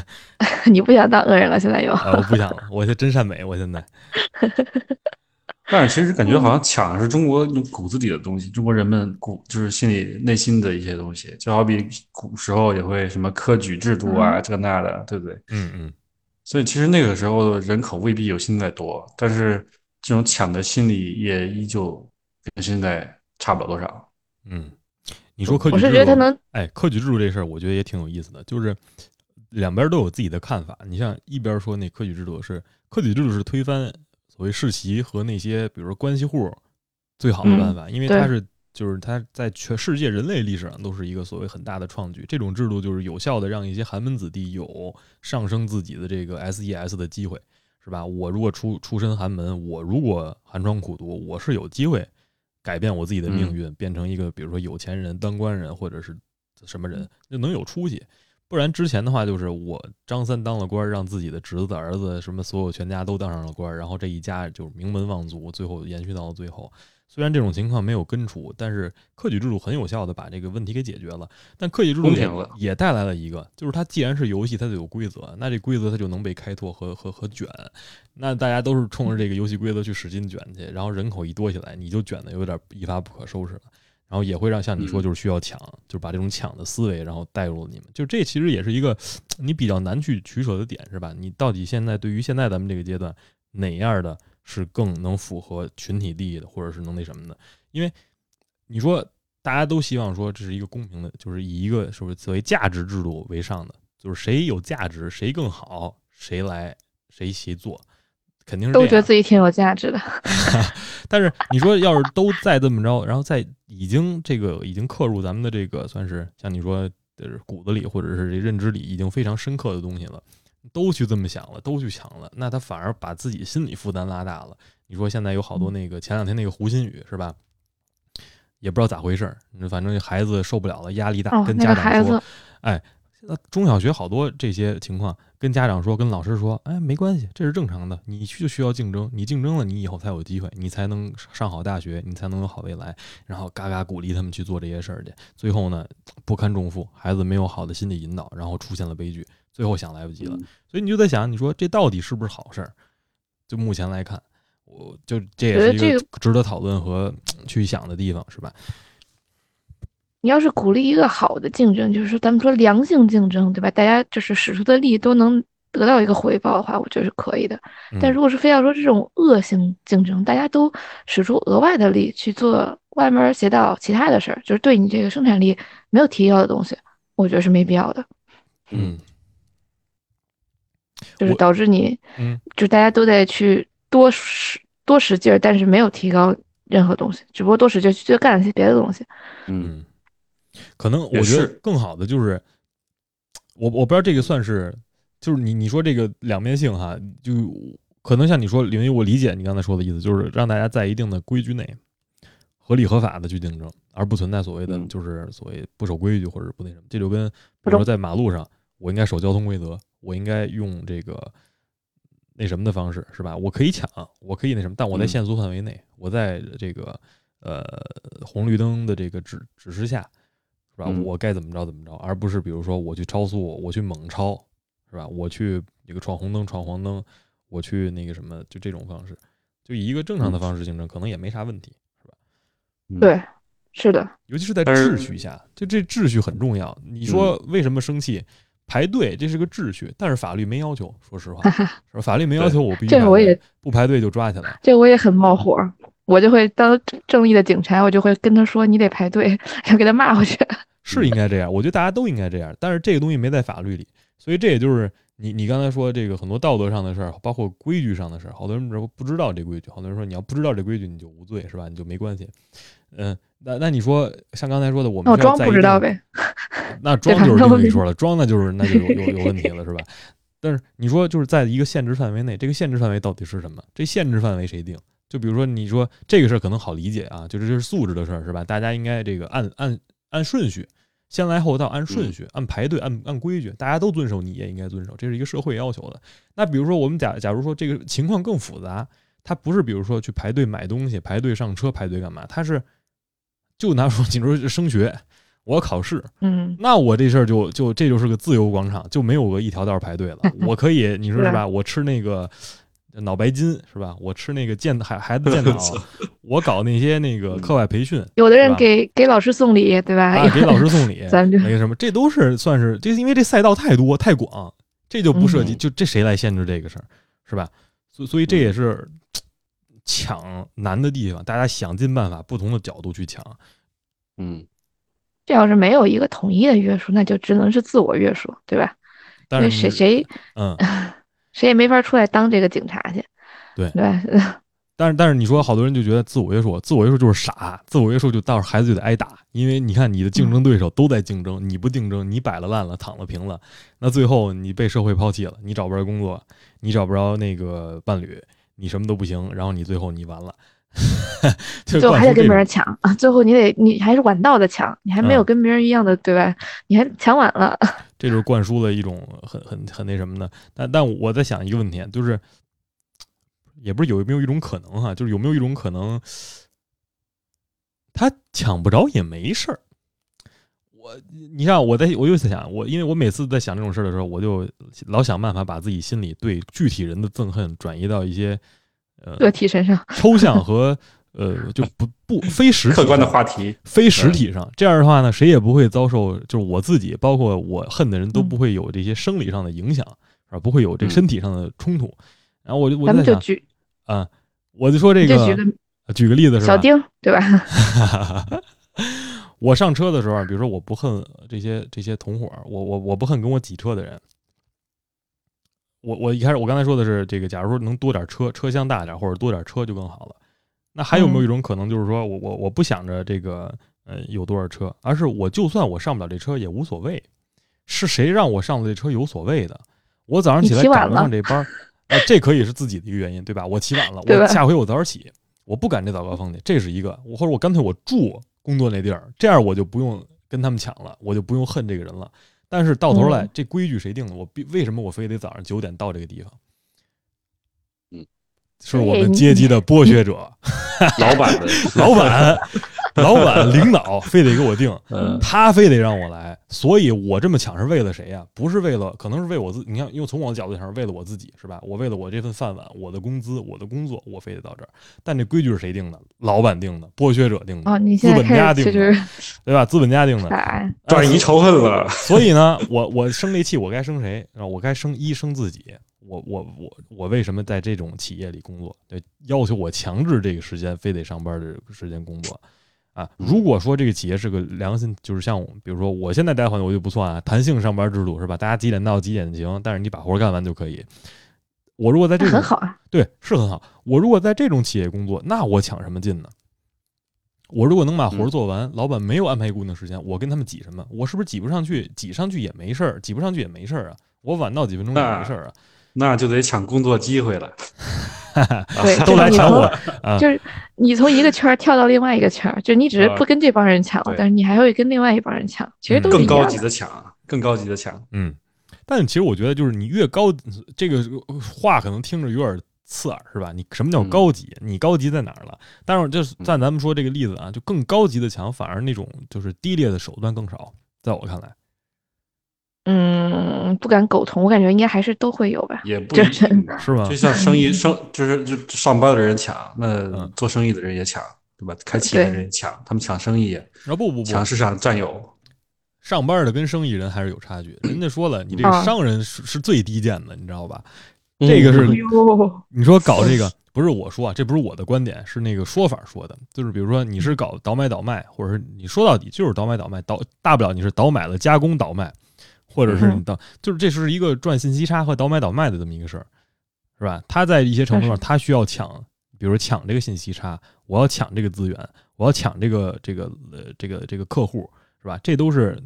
你不想当恶人了？现在又？我不想了，我是真善美，我现在。但是其实感觉好像抢是中国骨子里的东西，中国人们骨就是心里内心的一些东西，就好比古时候也会什么科举制度啊，这那的，对不对？嗯嗯。所以其实那个时候人口未必有现在多，但是这种抢的心理也依旧跟现在差不了多少。嗯，你说科举制度，我是觉得他能，哎，科举制度这事儿，我觉得也挺有意思的，就是两边都有自己的看法。你像一边说那科举制度是科举制度是推翻。所谓世袭和那些，比如说关系户，最好的办法，因为它是就是它在全世界人类历史上都是一个所谓很大的创举。这种制度就是有效的让一些寒门子弟有上升自己的这个 S E S 的机会，是吧？我如果出出身寒门，我如果寒窗苦读，我是有机会改变我自己的命运，变成一个比如说有钱人、当官人或者是什么人，就能有出息。不然之前的话，就是我张三当了官，让自己的侄子、儿子什么所有全家都当上了官，然后这一家就名门望族，最后延续到了最后。虽然这种情况没有根除，但是科举制度很有效的把这个问题给解决了。但科举制度也也带来了一个，就是它既然是游戏，它就有规则，那这规则它就能被开拓和和和卷。那大家都是冲着这个游戏规则去使劲卷去，然后人口一多起来，你就卷的有点一发不可收拾了。然后也会让像你说，就是需要抢，就是把这种抢的思维，然后带入你们。就这其实也是一个你比较难去取舍的点，是吧？你到底现在对于现在咱们这个阶段，哪样的是更能符合群体利益的，或者是能那什么的？因为你说大家都希望说这是一个公平的，就是以一个是不是所谓价值制度为上的，就是谁有价值，谁更好，谁来谁谁做。肯定是都觉得自己挺有价值的，但是你说要是都再这么着，然后在已经这个已经刻入咱们的这个算是像你说的骨子里或者是这认知里已经非常深刻的东西了，都去这么想了，都去抢了，那他反而把自己心理负担拉大了。你说现在有好多那个前两天那个胡鑫宇是吧？也不知道咋回事儿，反正孩子受不了了，压力大，跟家长说，哎。那中小学好多这些情况，跟家长说，跟老师说，哎，没关系，这是正常的。你就需要竞争，你竞争了，你以后才有机会，你才能上好大学，你才能有好未来。然后嘎嘎鼓励他们去做这些事儿去。最后呢，不堪重负，孩子没有好的心理引导，然后出现了悲剧。最后想来不及了。所以你就在想，你说这到底是不是好事儿？就目前来看，我就这也是一个值得讨论和去想的地方，是吧？你要是鼓励一个好的竞争，就是说咱们说良性竞争，对吧？大家就是使出的力都能得到一个回报的话，我觉得是可以的。但如果是非要说这种恶性竞争，大家都使出额外的力去做歪门邪道其他的事儿，就是对你这个生产力没有提高的东西，我觉得是没必要的。嗯，就是导致你，嗯，就大家都在去多使多使劲儿，但是没有提高任何东西，只不过多使劲去干了些别的东西。嗯。可能我觉得更好的就是，我我不知道这个算是，就是你你说这个两面性哈，就可能像你说，因为我理解你刚才说的意思，就是让大家在一定的规矩内，合理合法的去竞争，而不存在所谓的就是所谓不守规矩或者不那什么。这就跟比如说在马路上，我应该守交通规则，我应该用这个那什么的方式，是吧？我可以抢，我可以那什么，但我在限速范围内，我在这个呃红绿灯的这个指指示下。是吧？我该怎么着怎么着，而不是比如说我去超速，我去猛超，是吧？我去这个闯红灯、闯黄灯，我去那个什么，就这种方式，就以一个正常的方式竞争，可能也没啥问题，是吧？对，是的，尤其是在秩序下，就这秩序很重要。你说为什么生气？排队这是个秩序，但是法律没要求。说实话，法律没要求我必须这我也不排队就抓起来。这我也很冒火，我就会当正义的警察，我就会跟他说你得排队，要给他骂回去。是应该这样，我觉得大家都应该这样，但是这个东西没在法律里，所以这也就是你你刚才说这个很多道德上的事儿，包括规矩上的事儿，好多人不不知道这规矩，好多人说你要不知道这规矩你就无罪是吧？你就没关系，嗯。那那你说像刚才说的，我们装不知道呗？那装就是另一说了，装那就是那就有有有问题了，是吧？但是你说就是在一个限制范围内，这个限制范围到底是什么？这限制范围谁定？就比如说你说这个事儿可能好理解啊，就是这是素质的事儿，是吧？大家应该这个按按按顺序，先来后到，按顺序，按排队，按按规矩，大家都遵守，你也应该遵守，这是一个社会要求的。那比如说我们假假如说这个情况更复杂，它不是比如说去排队买东西，排队上车，排队干嘛？它是。就拿说，你说升学，我要考试，嗯，那我这事儿就就这就是个自由广场，就没有个一条道排队了。我可以，你说是吧？我吃那个脑白金是吧？我吃那个健孩孩子健脑，我搞那些那个课外培训。有的人给给老师送礼，对吧？啊，给老师送礼，咱就那个什么，这都是算是，这因为这赛道太多太广，这就不涉及，就这谁来限制这个事儿，是吧？所所以这也是。抢难的地方，大家想尽办法，不同的角度去抢。嗯，这要是没有一个统一的约束，那就只能是自我约束，对吧？但是谁谁嗯，谁也没法出来当这个警察去。对对。但是但是你说，好多人就觉得自我约束，自我约束就是傻，自我约束就到时候孩子就得挨打，因为你看你的竞争对手都在竞争，你不竞争，你摆了烂了，躺了平了，那最后你被社会抛弃了，你找不着工作，你找不着那个伴侣。你什么都不行，然后你最后你完了，最后还得跟别人抢啊！最后你得你还是晚到的抢，你还没有跟别人一样的对吧？你还抢晚了，这就是灌输的一种很很很那什么的。但但我在想一个问题，就是也不是有没有一种可能哈，就是有没有一种可能，他抢不着也没事儿。我，你像我在，我又在想，我因为我每次在想这种事儿的时候，我就老想办法把自己心里对具体人的憎恨转移到一些呃个体身上，抽象和呃就不不非实客观的话题，非实体上。这样的话呢，谁也不会遭受，就是我自己，包括我恨的人都不会有这些生理上的影响，是吧？不会有这身体上的冲突。然后我就我就想啊，我就说这个，举个例子是吧？小丁对吧？我上车的时候，比如说我不恨这些这些同伙，我我我不恨跟我挤车的人。我我一开始我刚才说的是这个，假如说能多点车，车厢大点或者多点车就更好了。那还有没有一种可能，就是说我我我不想着这个呃有多少车，而是我就算我上不了这车也无所谓，是谁让我上了这车有所谓的？我早上起来赶不上这班，呃，这可以是自己的一个原因，对吧？我起晚了，我下回我早点起，我不赶这早高峰去，这是一个。我或者我干脆我住。工作那地儿，这样我就不用跟他们抢了，我就不用恨这个人了。但是到头来，这规矩谁定的？我必为什么我非得早上九点到这个地方？嗯，是我们阶级的剥削者，老板的 老板。老板、领导非得给我定，他非得让我来，所以我这么抢是为了谁呀？不是为了，可能是为我自。你看，因为从我的角度上，是为了我自己，是吧？我为了我这份饭碗、我的工资、我的工作，我非得到这儿。但这规矩是谁定的？老板定的，剥削者定的，资本家定的，对吧？资本家定的，转移仇恨了。所以呢，我我生这气，我该生谁？我该生一生自己。我我我我为什么在这种企业里工作？对，要求我强制这个时间非得上班的时间工作。啊，如果说这个企业是个良心，就是像比如说我现在待环境我就不算啊，弹性上班制度是吧？大家几点到几点行，但是你把活干完就可以。我如果在这种很好啊，对，是很好。我如果在这种企业工作，那我抢什么劲呢？我如果能把活做完，老板没有安排固定时间，我跟他们挤什么？我是不是挤不上去？挤上去也没事儿，挤不上去也没事儿啊。我晚到几分钟也没事儿啊。那就得抢工作机会了。对，都来抢我，就是你从一个圈跳到另外一个圈，就你只是不跟这帮人抢了，但是你还会跟另外一帮人抢，其实都更高级的抢，更高级的抢。嗯，但其实我觉得，就是你越高，这个话可能听着有点刺耳，是吧？你什么叫高级？你高级在哪儿了？但是就是在咱们说这个例子啊，就更高级的抢，反而那种就是低劣的手段更少，在我看来。嗯，不敢苟同，我感觉应该还是都会有吧。也不一定吧，是吧？就像生意 生，就是就上班的人抢，那做生意的人也抢，对吧？开企业的人也抢，他们抢生意，啊不不不，抢市场占有。上班的跟生意人还是有差距。人家说了，你这个商人是是最低贱的，你知道吧？这个是你说搞这个，不是我说啊，这不是我的观点，是那个说法说的。就是比如说你是搞倒买倒卖，或者是你说到底就是倒买倒卖，倒大不了你是倒买了加工倒卖，或者是你倒，就是这是一个赚信息差和倒买倒卖的这么一个事儿，是吧？他在一些程度上，他需要抢，比如抢这个信息差，我要抢这个资源，我要抢这个这个呃这个这个客户，是吧？这都是。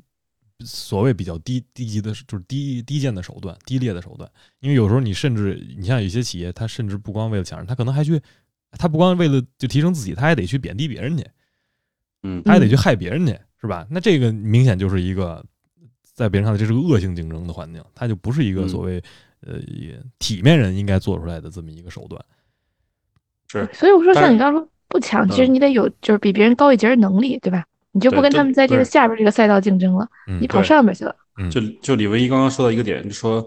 所谓比较低低级的，就是低低贱的手段、低劣的手段。因为有时候你甚至，你像有些企业，他甚至不光为了抢人，他可能还去，他不光为了就提升自己，他还得去贬低别人去，嗯，他还得去害别人去，是吧？那这个明显就是一个在别人看来这是个恶性竞争的环境，它就不是一个所谓呃体面人应该做出来的这么一个手段。是，所以我说像你刚刚说不抢，其实你得有就是比别人高一截的能力，对吧？你就不跟他们在这个下边这个赛道竞争了，你跑上面去了。就就李文一刚刚说到一个点，就说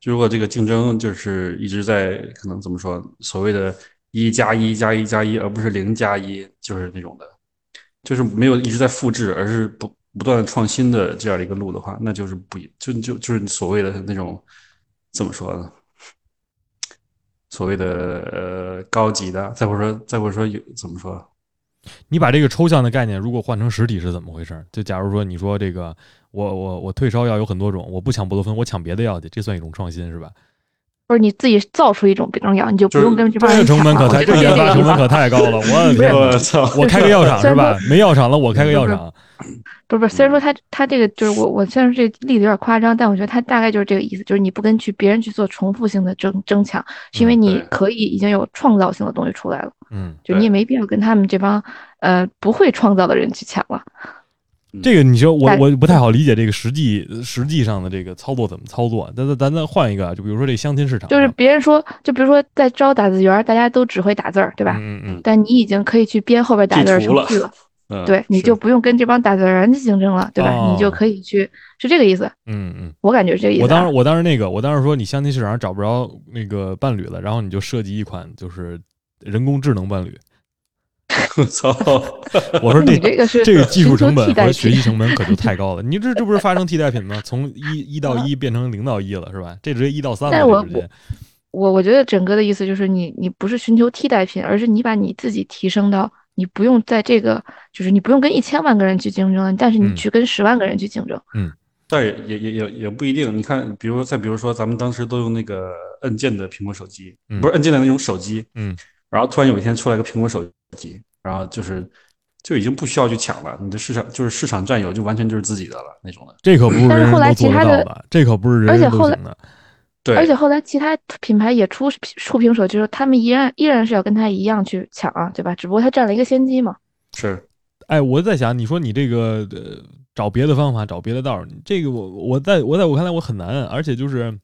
就如果这个竞争就是一直在可能怎么说，所谓的“一加一加一加一”，而不是零加一，就是那种的，就是没有一直在复制，而是不不断创新的这样的一个路的话，那就是不就就就是所谓的那种怎么说呢？所谓的呃高级的，再或者说再或者说有怎么说？你把这个抽象的概念，如果换成实体是怎么回事？就假如说你说这个，我我我退烧药有很多种，我不抢布洛芬，我抢别的药去，这算一种创新是吧？不是你自己造出一种别种药，你就不用跟这帮人抢。这成本可太，这研发成本可太高了。我的 天，我操！我开个药厂是吧？没药厂了，我开个药厂。不是不是，虽然说他他这个就是我我虽然这例子有点夸张，但我觉得他大概就是这个意思，就是你不跟去别人去做重复性的争争抢，是因为你可以已经有创造性的东西出来了。嗯，就你也没必要跟他们这帮呃不会创造的人去抢了。这个你说我我不太好理解这个实际实际上的这个操作怎么操作？咱咱咱再换一个，就比如说这相亲市场，就是别人说，就比如说在招打字员，大家都只会打字儿，对吧？嗯嗯。但你已经可以去编后边打字程序了。对，你就不用跟这帮打字人去竞争了，对吧？你就可以去，是这个意思。嗯嗯，我感觉是这个意思。我当时我当时那个，我当时说你相亲市场上找不着那个伴侣了，然后你就设计一款就是人工智能伴侣。我操！我说这这个是这个技术成本和学习成本可就太高了。你这这不是发生替代品吗？从一一到一变成零到一了，是吧？这直接一到三了，直接。我我觉得整个的意思就是你你不是寻求替代品，而是你把你自己提升到。你不用在这个，就是你不用跟一千万个人去竞争，但是你去跟十万个人去竞争。嗯，但也也也也也不一定。你看，比如再比如说，咱们当时都用那个按键的苹果手机，不是按键的那种手机。嗯，然后突然有一天出来个苹果手机，然后就是就已经不需要去抢了，你的市场就是市场占有就完全就是自己的了那种的。这可不是人人都做得到的，这可不是人人都行的。对，而且后来其他品牌也出触屏手机，他们依然依然是要跟他一样去抢啊，对吧？只不过他占了一个先机嘛。是，哎，我在想，你说你这个呃，找别的方法，找别的道儿，这个我我在我在我看来我很难，而且就是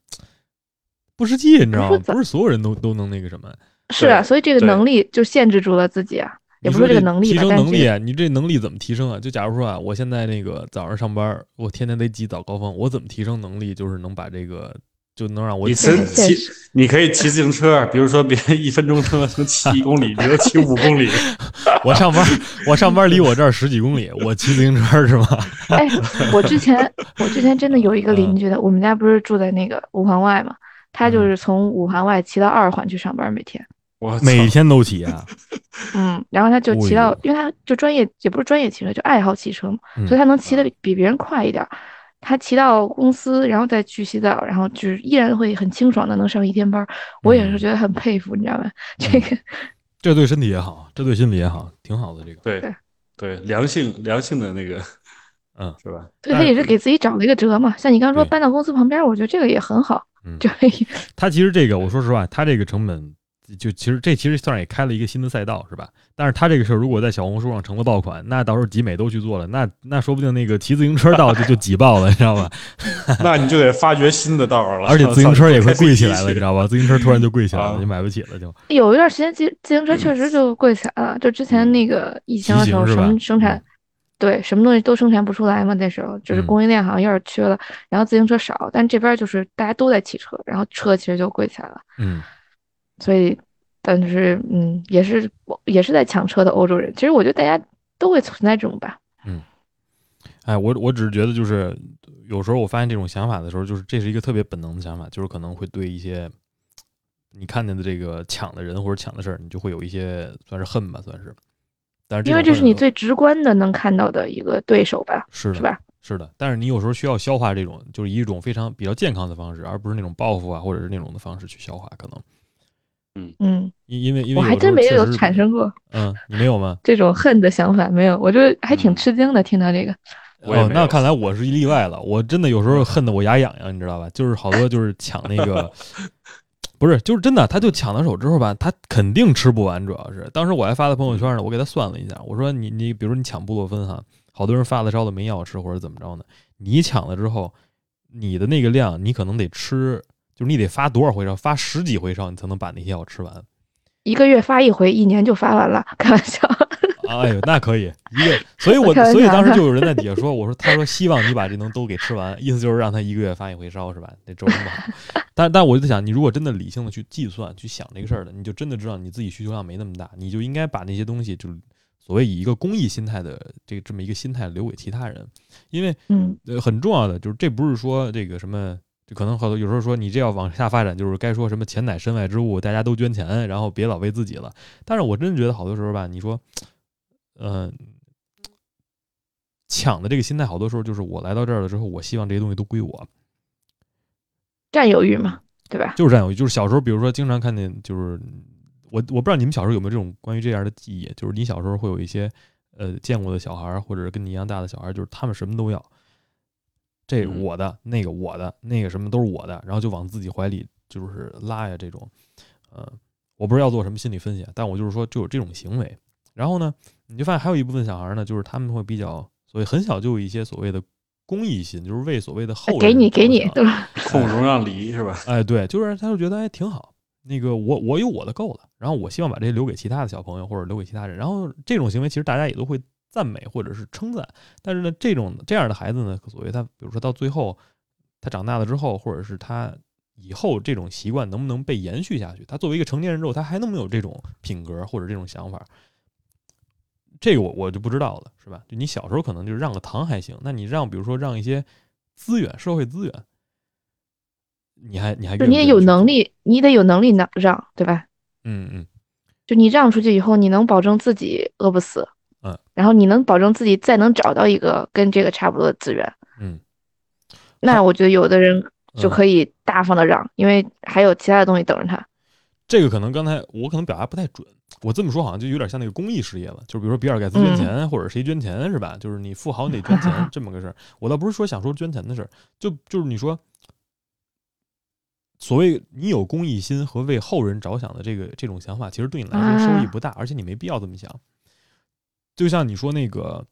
不实际，你知道吗？不是所有人都都能那个什么。是啊，所以这个能力就限制住了自己啊，也不是这个能力提升能力，你这能力怎么提升啊？就假如说啊，我现在那个早上上班，我天天得挤早高峰，我怎么提升能力？就是能把这个。就能让我你骑骑，你可以骑自行车，比如说别人一分钟能能骑一公里，你就骑五公里。我上班，我上班离我这儿十几公里，我骑自行车是吗？哎，我之前我之前真的有一个邻居的，我们家不是住在那个五环外嘛，他就是从五环外骑到二环去上班，每天。我每天都骑啊。嗯，然后他就骑到，因为他就专业，也不是专业骑车，就爱好骑车嘛，所以他能骑的比别人快一点。他骑到公司，然后再去洗澡，然后就是依然会很清爽的能上一天班。我也是觉得很佩服，你知道吧？这个，这对身体也好，这对心理也好，挺好的。这个，对对，良性良性的那个，嗯，是吧？对他也是给自己找了一个辙嘛。像你刚刚说搬到公司旁边，我觉得这个也很好。嗯，对。他其实这个，我说实话，他这个成本。就其实这其实算是也开了一个新的赛道，是吧？但是他这个事儿如果在小红书上成了爆款，那到时候集美都去做了，那那说不定那个骑自行车道就就挤爆了，你知道吧？那你就得发掘新的道了，而且自行车也会 贵起来了，你知道吧？自行车突然就贵起来了，就买不起了，就有一段时间自自行车确实就贵起来了，就之前那个疫情的时候什么生产。对，什么东西都生产不出来嘛，那时候就是供应链好像有点缺了，然后自行车少，但这边就是大家都在骑车，然后车其实就贵起来了。嗯，所以，但是嗯，也是也是在抢车的欧洲人，其实我觉得大家都会存在这种吧。嗯，哎，我我只是觉得就是有时候我发现这种想法的时候，就是这是一个特别本能的想法，就是可能会对一些你看见的这个抢的人或者抢的事儿，你就会有一些算是恨吧，算是。但是因为这是你最直观的能看到的一个对手吧，是是吧？是的，但是你有时候需要消化这种，就是一种非常比较健康的方式，而不是那种报复啊，或者是那种的方式去消化。可能，嗯嗯，因因为因为我还真没有产生过，嗯，你没有吗？这种恨的想法没有，我就还挺吃惊的，听到这个。哦，那看来我是一例外了。我真的有时候恨得我牙痒痒，你知道吧？就是好多就是抢那个。不是，就是真的，他就抢到手之后吧，他肯定吃不完。主要是当时我还发在朋友圈呢，我给他算了一下，我说你你，比如你抢布洛芬哈，好多人发了烧的没药吃或者怎么着呢？你抢了之后，你的那个量，你可能得吃，就是你得发多少回烧，发十几回烧，你才能把那些药吃完。一个月发一回，一年就发完了，开玩笑。哎呦，那可以一个，所以我所以当时 就有人在底下说，我说他说希望你把这能都给吃完，意思就是让他一个月发一回烧是吧？那周不好。但但我就在想，你如果真的理性的去计算去想这个事儿的，你就真的知道你自己需求量没那么大，你就应该把那些东西，就所谓以一个公益心态的这个这么一个心态留给其他人，因为嗯呃很重要的就是这不是说这个什么，就可能好多有时候说你这要往下发展，就是该说什么钱乃身外之物，大家都捐钱，然后别老为自己了。但是我真的觉得好多时候吧，你说。嗯，抢的这个心态，好多时候就是我来到这儿了之后，我希望这些东西都归我，占有欲嘛，对吧？就是占有欲，就是小时候，比如说经常看见，就是我我不知道你们小时候有没有这种关于这样的记忆，就是你小时候会有一些呃见过的小孩，或者是跟你一样大的小孩，就是他们什么都要，这我的那个我的那个什么都是我的，然后就往自己怀里就是拉呀，这种，呃，我不知道要做什么心理分析，但我就是说就有这种行为。然后呢，你就发现还有一部分小孩呢，就是他们会比较，所以很小就有一些所谓的公益心，就是为所谓的后人给你给你，对吧？孔融让梨是吧？哎，对，就是他就觉得哎挺好，那个我我有我的够了，然后我希望把这些留给其他的小朋友或者留给其他人。然后这种行为其实大家也都会赞美或者是称赞，但是呢，这种这样的孩子呢，所谓他比如说到最后他长大了之后，或者是他以后这种习惯能不能被延续下去？他作为一个成年人之后，他还能不能有这种品格或者这种想法？这个我我就不知道了，是吧？就你小时候可能就是让个糖还行，那你让比如说让一些资源、社会资源，你还你还就你得有能力，你得有能力让让，对吧？嗯嗯，就你让出去以后，你能保证自己饿不死，嗯，然后你能保证自己再能找到一个跟这个差不多的资源，嗯，那我觉得有的人就可以大方的让，因为还有其他的东西等着他。这个可能刚才我可能表达不太准。我这么说好像就有点像那个公益事业了，就是比如说比尔盖茨捐钱，或者谁捐钱是吧？就是你富豪你得捐钱 这么个事儿。我倒不是说想说捐钱的事儿，就就是你说，所谓你有公益心和为后人着想的这个这种想法，其实对你来说收益不大，而且你没必要这么想。就像你说那个，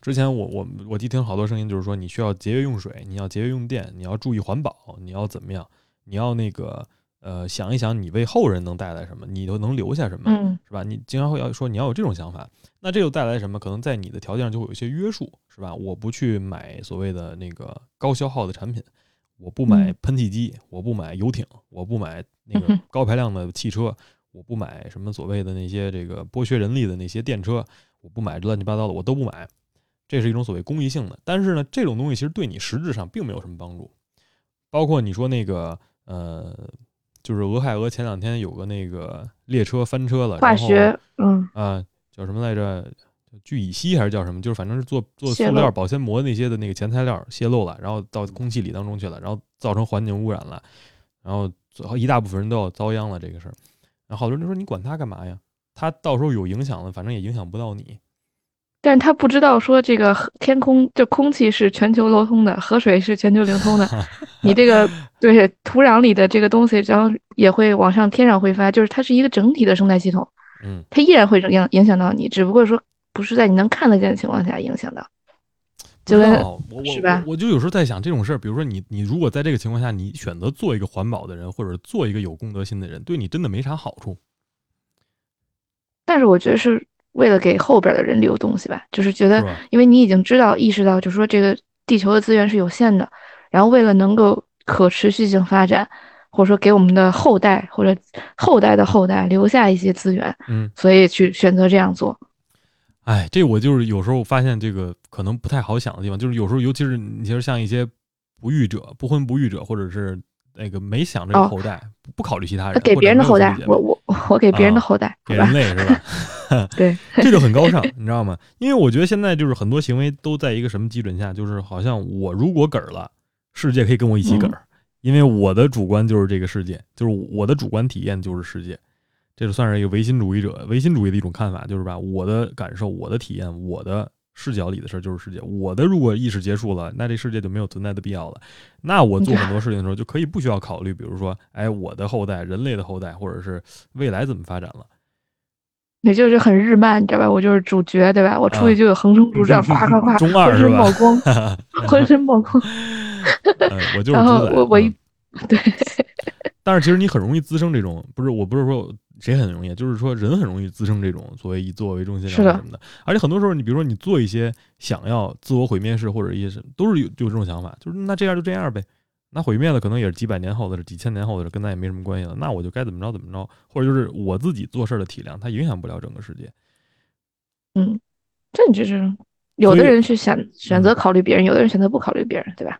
之前我我我听听好多声音，就是说你需要节约用水，你要节约用电，你要注意环保，你要怎么样？你要那个。呃，想一想，你为后人能带来什么？你都能留下什么？嗯，是吧？你经常会要说你要有这种想法，那这又带来什么？可能在你的条件上就会有一些约束，是吧？我不去买所谓的那个高消耗的产品，我不买喷气机，我不买游艇，我不买那个高排量的汽车，我不买什么所谓的那些这个剥削人力的那些电车，我不买乱七八糟的，我都不买。这是一种所谓公益性的，但是呢，这种东西其实对你实质上并没有什么帮助。包括你说那个呃。就是俄亥俄前两天有个那个列车翻车了，化学，嗯啊，叫什么来着？聚乙烯还是叫什么？就是反正是做做塑料保鲜膜那些的那个前材料泄漏了，然后到空气里当中去了，然后造成环境污染了，然后最后一大部分人都要遭殃了这个事儿。然后好多人就说：“你管他干嘛呀？他到时候有影响了，反正也影响不到你。”但是他不知道说这个天空就空气是全球流通的，河水是全球流通的，你这个对土壤里的这个东西，然后也会往上天上挥发，就是它是一个整体的生态系统，嗯，它依然会影影响到你，只不过说不是在你能看得见的情况下影响到，就跟是吧？我就有时候在想这种事儿，比如说你你如果在这个情况下，你选择做一个环保的人，或者做一个有公德心的人，对你真的没啥好处。但是我觉得是。为了给后边的人留东西吧，就是觉得，因为你已经知道意识到，就是说这个地球的资源是有限的，然后为了能够可持续性发展，或者说给我们的后代或者后代的后代留下一些资源，嗯，所以去选择这样做。哎，这我就是有时候发现这个可能不太好想的地方，就是有时候尤其是你其实像一些不育者、不婚不育者，或者是。那个没想这个后代，不考虑其他人，给别人的后代，我我我给别人的后代，给人类是吧？对，这就很高尚，你知道吗？因为我觉得现在就是很多行为都在一个什么基准下，就是好像我如果嗝了，世界可以跟我一起嗝，因为我的主观就是这个世界，就是我的主观体验就是世界，这就算是一个唯心主义者唯心主义的一种看法，就是吧，我的感受，我的体验，我的。视角里的事儿就是世界，我的如果意识结束了，那这世界就没有存在的必要了。那我做很多事情的时候就可以不需要考虑，比如说，哎，我的后代，人类的后代，或者是未来怎么发展了。也就是很日漫，你知道吧？我就是主角，对吧？我出去就有横冲直撞，夸夸夸，浑身冒光，浑身冒光。我 就是。然后我我一对，但是其实你很容易滋生这种，不是，我不是说。谁很容易？就是说，人很容易滋生这种所谓以自我为中心什么的。而且很多时候，你比如说，你做一些想要自我毁灭式或者一些什么，都是有有这种想法，就是那这样就这样呗。那毁灭了，可能也是几百年后的事，几千年后的事，跟咱也没什么关系了。那我就该怎么着怎么着，或者就是我自己做事的体量，它影响不了整个世界。嗯，这你就是有的人去选选择考虑别人，有的人选择不考虑别人，对吧？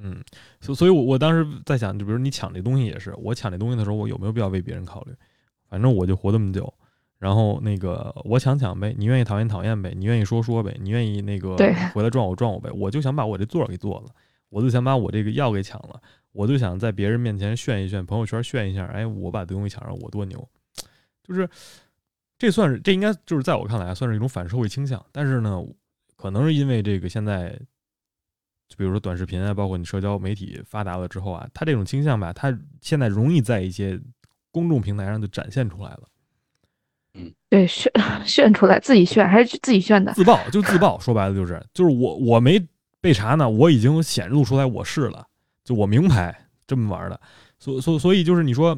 嗯，所所以，我我当时在想，就比如你抢这东西也是，我抢这东西的时候，我有没有必要为别人考虑？反正我就活这么久，然后那个我抢抢呗，你愿意讨厌讨厌呗，你愿意说说呗，你愿意那个回来撞我撞我呗，我就想把我这座给做了，我就想把我这个药给抢了，我就想在别人面前炫一炫，朋友圈炫一下，哎，我把这东西抢上，我多牛，就是这算是这应该就是在我看来算是一种反社会倾向，但是呢，可能是因为这个现在，就比如说短视频啊，包括你社交媒体发达了之后啊，它这种倾向吧，它现在容易在一些。公众平台上就展现出来了，嗯，对，炫炫 出来，自己炫还是自己炫的？自曝就自曝，说白了就是就是我我没被查呢，我已经显露出来我是了，就我明牌这么玩的，所所所以就是你说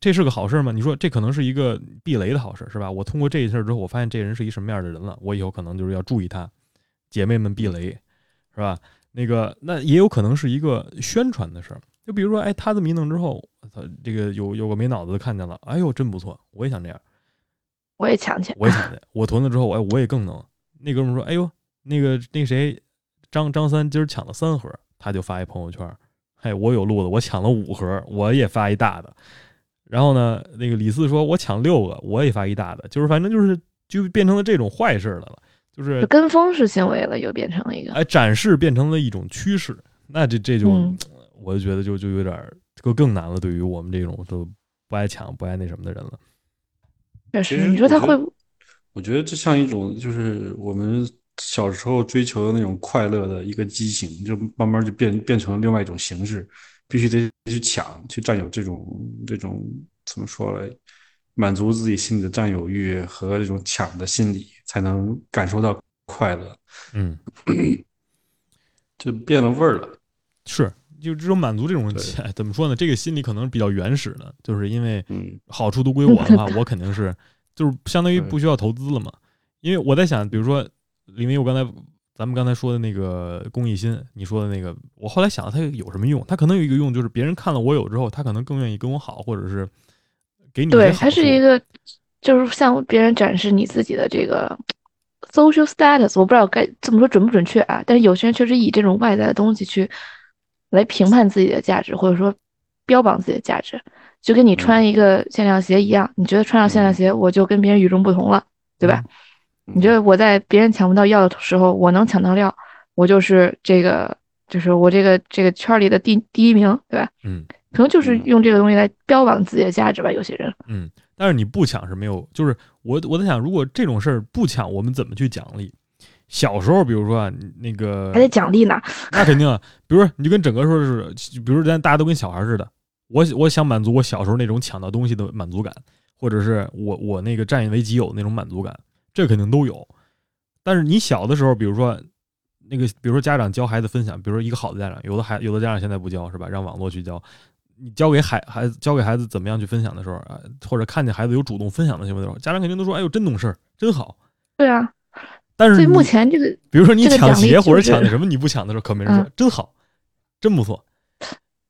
这是个好事吗？你说这可能是一个避雷的好事，是吧？我通过这一事之后，我发现这人是一什么样的人了，我以后可能就是要注意他，姐妹们避雷，是吧？那个那也有可能是一个宣传的事儿。就比如说，哎，他这么一弄之后，他这个有有个没脑子的看见了，哎呦，真不错，我也想这样，我也抢去，我也抢去，我囤了之后，哎，我也更能。那哥们说，哎呦，那个那谁，张张三今儿抢了三盒，他就发一朋友圈，嘿，我有路子，我抢了五盒，我也发一大的。然后呢，那个李四说，我抢六个，我也发一大的，就是反正就是就变成了这种坏事的了，就是跟风式行为了，又变成了一个，哎，展示变成了一种趋势，那这这就。我就觉得就就有点就更难了，对于我们这种都不爱抢、不爱那什么的人了。确实，你说他会？我觉得这像一种就是我们小时候追求的那种快乐的一个畸形，就慢慢就变变成了另外一种形式，必须得去抢、去占有这种这种怎么说来满足自己心里的占有欲和这种抢的心理，才能感受到快乐。嗯，就变了味儿了。是。就这种满足这种 怎么说呢？这个心理可能比较原始的，就是因为好处都归我的话，我肯定是就是相当于不需要投资了嘛。因为我在想，比如说，因为我刚才咱们刚才说的那个公益心，你说的那个，我后来想它有什么用？它可能有一个用，就是别人看了我有之后，他可能更愿意跟我好，或者是给你对，它是一个就是向别人展示你自己的这个 social status。我不知道该这么说准不准确啊？但是有些人确实以这种外在的东西去。来评判自己的价值，或者说标榜自己的价值，就跟你穿一个限量鞋一样，你觉得穿上限量鞋我就跟别人与众不同了，对吧？你觉得我在别人抢不到药的时候，我能抢到料，我就是这个，就是我这个这个圈里的第第一名，对吧？嗯，可能就是用这个东西来标榜自己的价值吧，有些人。嗯，但是你不抢是没有，就是我我在想，如果这种事儿不抢，我们怎么去奖励？小时候，比如说啊那个还得奖励呢，那肯定啊。比如说，你就跟整个说是，比如咱大家都跟小孩似的，我我想满足我小时候那种抢到东西的满足感，或者是我我那个占为己有的那种满足感，这肯定都有。但是你小的时候，比如说那个，比如说家长教孩子分享，比如说一个好的家长，有的孩有的家长现在不教是吧？让网络去教。你教给孩孩子教给孩子怎么样去分享的时候啊，或者看见孩子有主动分享的行为的时候，家长肯定都说：“哎呦，真懂事儿，真好。”对啊，但是目前这个，比如说你抢鞋或者抢那什么，你不抢的时候，可没人说真好，真不错。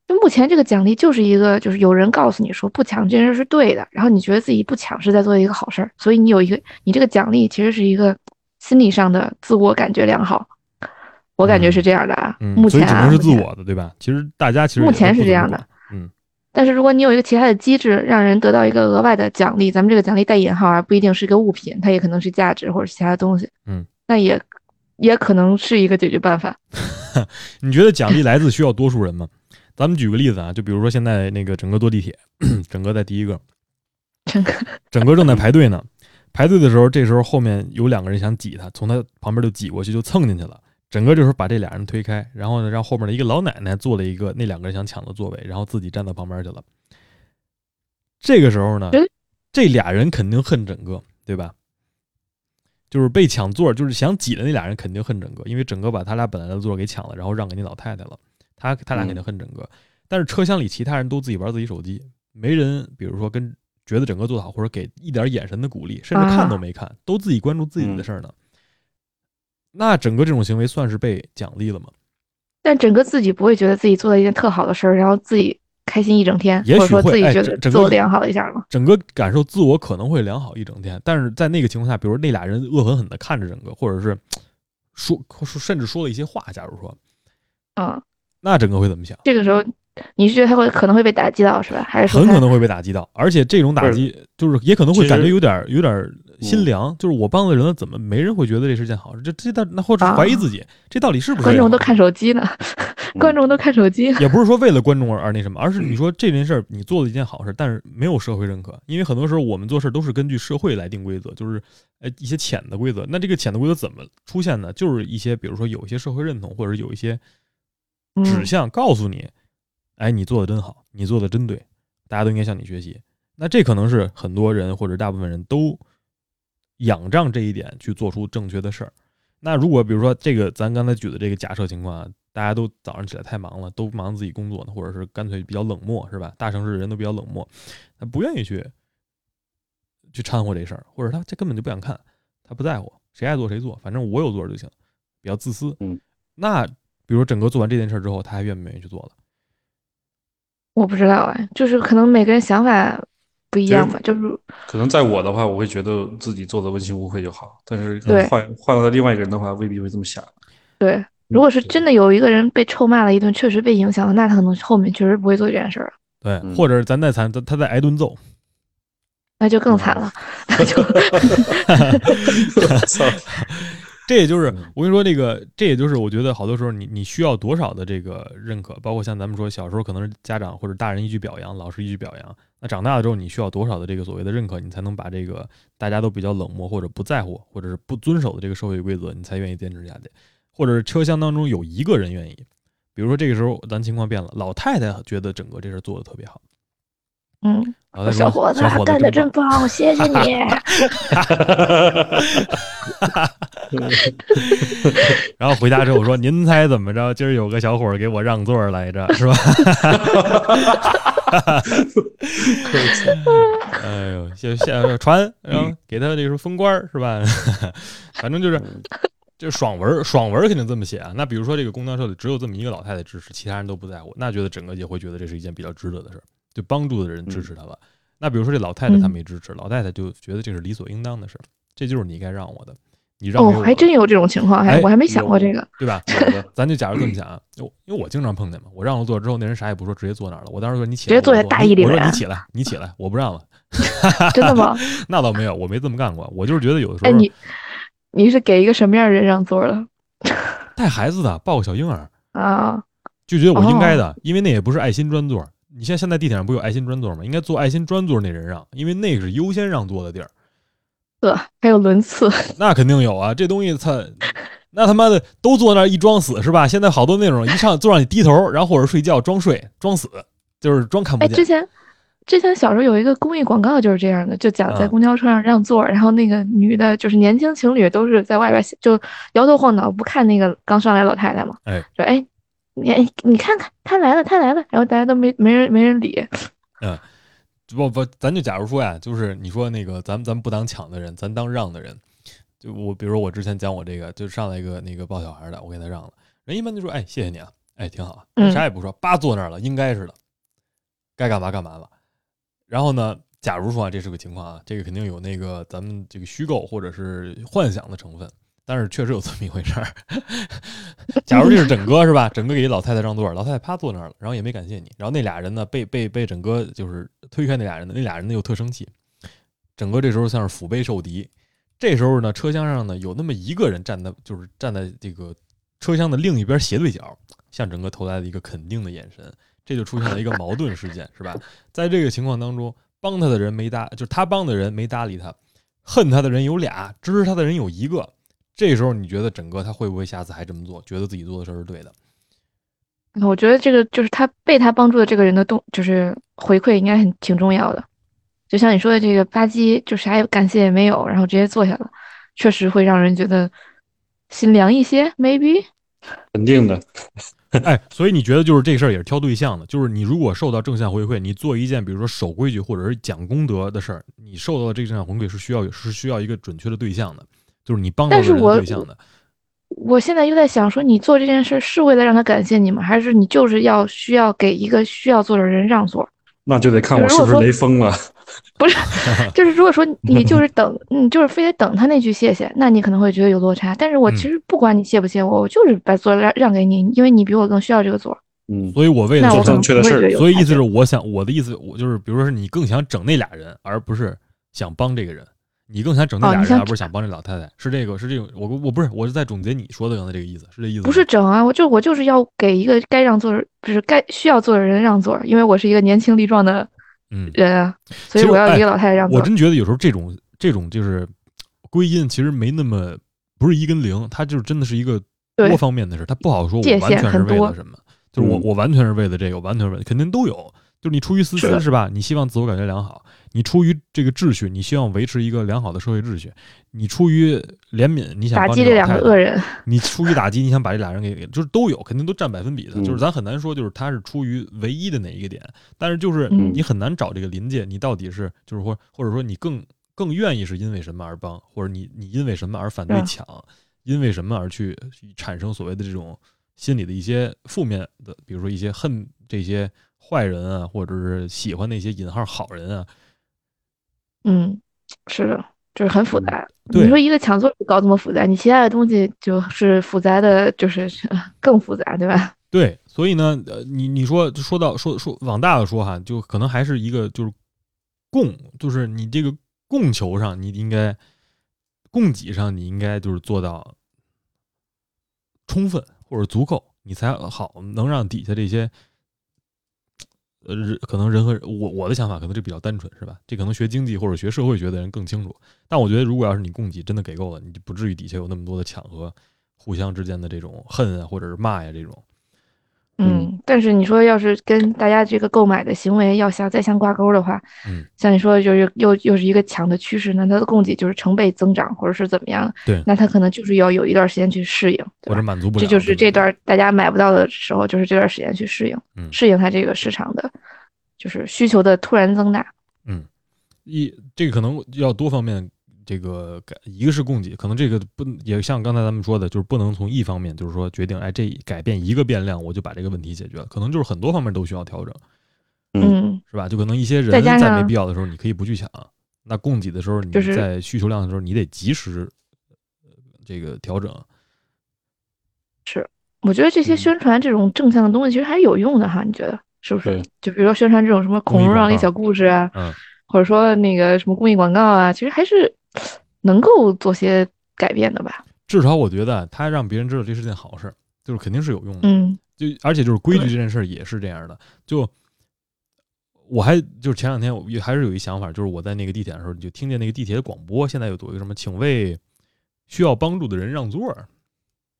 就目前这个奖励就是一个，就是有人告诉你说不抢这件事是对的，然后你觉得自己不抢是在做一个好事儿，所以你有一个，你这个奖励其实是一个心理上的自我感觉良好。我感觉是这样的啊，目前啊，只能是自我的，对吧？其实大家其实目前是这样的，嗯。但是如果你有一个其他的机制，让人得到一个额外的奖励，咱们这个奖励带引号啊，不一定是一个物品，它也可能是价值或者是其他的东西，嗯，那也也可能是一个解决办法。你觉得奖励来自需要多数人吗？咱们举个例子啊，就比如说现在那个整个坐地铁，整个在第一个，整个整个正在排队呢，排队的时候，这时候后面有两个人想挤他，从他旁边就挤过去，就蹭进去了。整个就是把这俩人推开，然后呢，让后面的一个老奶奶坐了一个那两个人想抢的座位，然后自己站到旁边去了。这个时候呢，这俩人肯定恨整个，对吧？就是被抢座，就是想挤的那俩人肯定恨整个，因为整个把他俩本来的座给抢了，然后让给那老太太了。他他俩肯定恨整个，但是车厢里其他人都自己玩自己手机，没人比如说跟觉得整个做的好，或者给一点眼神的鼓励，甚至看都没看，都自己关注自己的事儿呢。那整个这种行为算是被奖励了吗？但整个自己不会觉得自己做了一件特好的事儿，然后自己开心一整天，或者说自己觉得自我良好一下吗？整个感受自我可能会良好一整天，但是在那个情况下，比如那俩人恶狠狠地看着整个，或者是说甚至说了一些话，假如说，嗯，那整个会怎么想？这个时候。你是觉得他会可能会被打击到是吧？还是很可能会被打击到？而且这种打击就是也可能会感觉有点有点心凉，就是我帮了人了，怎么没人会觉得这是件好事？这这到那或者怀疑自己，这到底是不是？观众都看手机呢，观众都看手机。也不是说为了观众而而那什么，而是你说这件事儿你做了一件好事，但是没有社会认可，因为很多时候我们做事都是根据社会来定规则，就是呃一些浅的规则。那这个浅的规则怎么出现呢？就是一些比如说有一些社会认同，或者有一些指向告诉你。哎，你做的真好，你做的真对，大家都应该向你学习。那这可能是很多人或者大部分人都仰仗这一点去做出正确的事儿。那如果比如说这个咱刚才举的这个假设情况啊，大家都早上起来太忙了，都忙自己工作呢，或者是干脆比较冷漠，是吧？大城市人都比较冷漠，他不愿意去去掺和这事儿，或者他这根本就不想看，他不在乎，谁爱做谁做，反正我有做就行，比较自私。嗯，那比如说整个做完这件事之后，他还愿不愿意去做了？我不知道哎，就是可能每个人想法不一样吧。就是可能在我的话，我会觉得自己做的问心无愧就好。但是换换了另外一个人的话，未必会这么想。对，如果是真的有一个人被臭骂了一顿，确实被影响了，那他可能后面确实不会做这件事儿对，或者咱再惨，他他再挨顿揍，那就更惨了。那就。这也就是我跟你说，这个这也就是我觉得好多时候你你需要多少的这个认可，包括像咱们说小时候可能是家长或者大人一句表扬，老师一句表扬，那长大了之后你需要多少的这个所谓的认可，你才能把这个大家都比较冷漠或者不在乎或者是不遵守的这个社会规则，你才愿意坚持下去，或者是车厢当中有一个人愿意，比如说这个时候咱情况变了，老太太觉得整个这事做的特别好。嗯，小伙子干的真棒，谢谢你。然后回家之后我说：“您猜怎么着？今儿有个小伙给我让座来着，是吧？” 哎呦，先先传，然后给他这个封官是吧？反正就是就是爽文，爽文肯定这么写啊。那比如说这个公交车里只有这么一个老太太支持，其他人都不在乎，那觉得整个也会觉得这是一件比较值得的事儿。就帮助的人支持他吧，那比如说这老太太她没支持，老太太就觉得这是理所应当的事儿，这就是你该让我的，你让哦，还真有这种情况，哎，我还没想过这个，对吧？咱就假如这么想啊，因为我经常碰见嘛，我让了座之后，那人啥也不说，直接坐那儿了。我当时说你起来，直接坐在大义里面，我说你起来，你起来，我不让了。真的吗？那倒没有，我没这么干过，我就是觉得有的时候，哎，你你是给一个什么样的人让座了？带孩子的，抱个小婴儿啊，就觉得我应该的，因为那也不是爱心专座。你像现在地铁上不有爱心专座吗？应该坐爱心专座那人让，因为那个是优先让座的地儿。呵，还有轮次，那肯定有啊！这东西它，那他妈的都坐那一装死是吧？现在好多那种一上坐上你低头，然后或者睡觉装睡装死，就是装看不见。之前之前小时候有一个公益广告就是这样的，就讲在公交车上让座，然后那个女的就是年轻情侣都是在外边就摇头晃脑不看那个刚上来老太太嘛。哎，说哎。你你看看他来了，他来了，然后大家都没没人没人理。嗯，不不，咱就假如说呀，就是你说那个咱们咱不当抢的人，咱当让的人，就我比如说我之前讲我这个，就上来一个那个抱小孩的，我给他让了，人一般就说哎谢谢你啊，哎挺好，啥也不说，叭坐那儿了，应该是的，该干嘛干嘛吧。然后呢，假如说啊这是个情况啊，这个肯定有那个咱们这个虚构或者是幻想的成分。但是确实有这么一回事儿。假如这是整哥是吧？整哥给老太太让座，老太太啪坐那儿了，然后也没感谢你。然后那俩人呢，被被被整哥就是推开那俩人的，那俩人呢又特生气。整哥这时候像是腹背受敌。这时候呢，车厢上呢有那么一个人站在，就是站在这个车厢的另一边斜对角，向整个投来了一个肯定的眼神。这就出现了一个矛盾事件，是吧？在这个情况当中，帮他的人没搭，就是他帮的人没搭理他，恨他的人有俩，支持他的人有一个。这时候你觉得整个他会不会下次还这么做？觉得自己做的事儿是对的？我觉得这个就是他被他帮助的这个人的动，就是回馈应该很挺重要的。就像你说的这个吧唧，就啥也感谢也没有，然后直接坐下了，确实会让人觉得心凉一些。Maybe，肯定的。哎，所以你觉得就是这事儿也是挑对象的，就是你如果受到正向回馈，你做一件比如说守规矩或者是讲功德的事儿，你受到的这个正向回馈是需要是需要一个准确的对象的。就是你帮到人对象的，我现在又在想说，你做这件事是为了让他感谢你吗？还是你就是要需要给一个需要做的人让座？那就得看我是不是雷锋了。不是，就是如果说你就是等，你 就是非得等他那句谢谢，那你可能会觉得有落差。但是我其实不管你谢不谢我，我就是把座让让给你，因为你比我更需要这个座。嗯，所以我为了做正确的事，所以意思是我想我的意思，我就是比如说是你更想整那俩人，而不是想帮这个人。你更想整那俩人，而不是想帮这老太太？是这个，是这种。我我不是，我是在总结你说的刚才这个意思，是这意思。不是整啊，我就我就是要给一个该让座，就是该需要坐的人让座，因为我是一个年轻力壮的嗯人啊，所以我要一个老太太让座。我真觉得有时候这种这种就是归因，其实没那么不是一跟零，它就是真的是一个多方面的事，它不好说。我完全是为了什么？就是我我完全是为了这个，完全为了肯定都有。就是你出于私心是吧？你希望自我感觉良好。你出于这个秩序，你希望维持一个良好的社会秩序；你出于怜悯，你想打击这两个恶人；你出于打击，你想把这俩人给就是都有，肯定都占百分比的。就是咱很难说，就是他是出于唯一的哪一个点，但是就是你很难找这个临界，你到底是就是说，或者说你更更愿意是因为什么而帮，或者你你因为什么而反对抢，因为什么而去产生所谓的这种心理的一些负面的，比如说一些恨这些坏人啊，或者是喜欢那些引号好人啊。嗯，是的，就是很复杂。你说一个抢座搞这么复杂，你其他的东西就是复杂的，就是 更复杂，对吧？对，所以呢，呃，你你说说到说说往大了说哈，就可能还是一个就是供，就是你这个供求上，你应该供给上，你应该就是做到充分或者足够，你才好能让底下这些。呃，可能人和我我的想法可能就比较单纯，是吧？这可能学经济或者学社会学的人更清楚。但我觉得，如果要是你供给真的给够了，你就不至于底下有那么多的抢和互相之间的这种恨啊，或者是骂呀这种。嗯，但是你说要是跟大家这个购买的行为要相再相挂钩的话，嗯，像你说就是又又是一个强的趋势，那它的供给就是成倍增长，或者是怎么样？对，那它可能就是要有一段时间去适应，或者满足不了。这就是这段大家买不到的时候，就是这段时间去适应，嗯适应它这个市场的，就是需求的突然增大。嗯，一这个可能要多方面。这个改一个是供给，可能这个不也像刚才咱们说的，就是不能从一方面，就是说决定，哎，这改变一个变量，我就把这个问题解决了。可能就是很多方面都需要调整，嗯，是吧？就可能一些人在没必要的时候，你可以不去抢；那供给的时候，你在需求量的时候，你得及时这个调整。是，我觉得这些宣传这种正向的东西其实还是有用的哈，你觉得是不是？就比如说宣传这种什么孔融让梨小故事啊，嗯。或者说那个什么公益广告啊，其实还是能够做些改变的吧。至少我觉得他让别人知道这是件好事，就是肯定是有用的。嗯，就而且就是规矩这件事也是这样的。就我还就是前两天我还是有一想法，就是我在那个地铁的时候，你就听见那个地铁的广播，现在有多一个什么，请为需要帮助的人让座。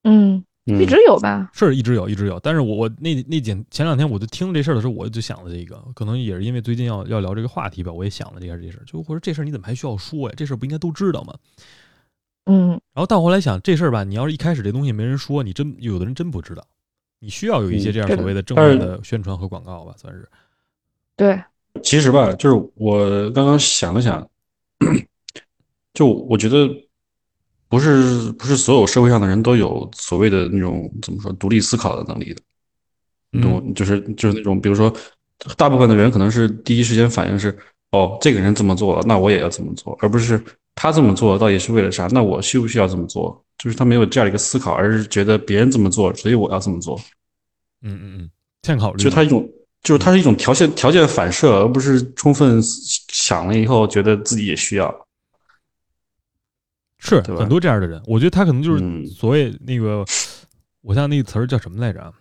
嗯。一直有吧，是一直有，一直有。但是我我那那前前两天我就听这事儿的时候，我就想了这个，可能也是因为最近要要聊这个话题吧，我也想了这件这事儿。就我说这事儿你怎么还需要说呀？这事儿不应该都知道吗？嗯。然后到后来想这事儿吧，你要是一开始这东西没人说，你真有的人真不知道。你需要有一些这样所谓的正面的宣传和广告吧，算是。对。其实吧，就是我刚刚想了想，就我觉得。不是不是所有社会上的人都有所谓的那种怎么说独立思考的能力的，你懂？就是就是那种，比如说，大部分的人可能是第一时间反应是，哦，这个人这么做了，那我也要这么做，而不是他这么做到底是为了啥？那我需不需要这么做？就是他没有这样一个思考，而是觉得别人这么做，所以我要这么做。嗯嗯嗯，欠考虑。就他一种，就是他是一种条件条件反射，而不是充分想了以后觉得自己也需要。是很多这样的人，我觉得他可能就是所谓那个，我像那个词儿叫什么来着？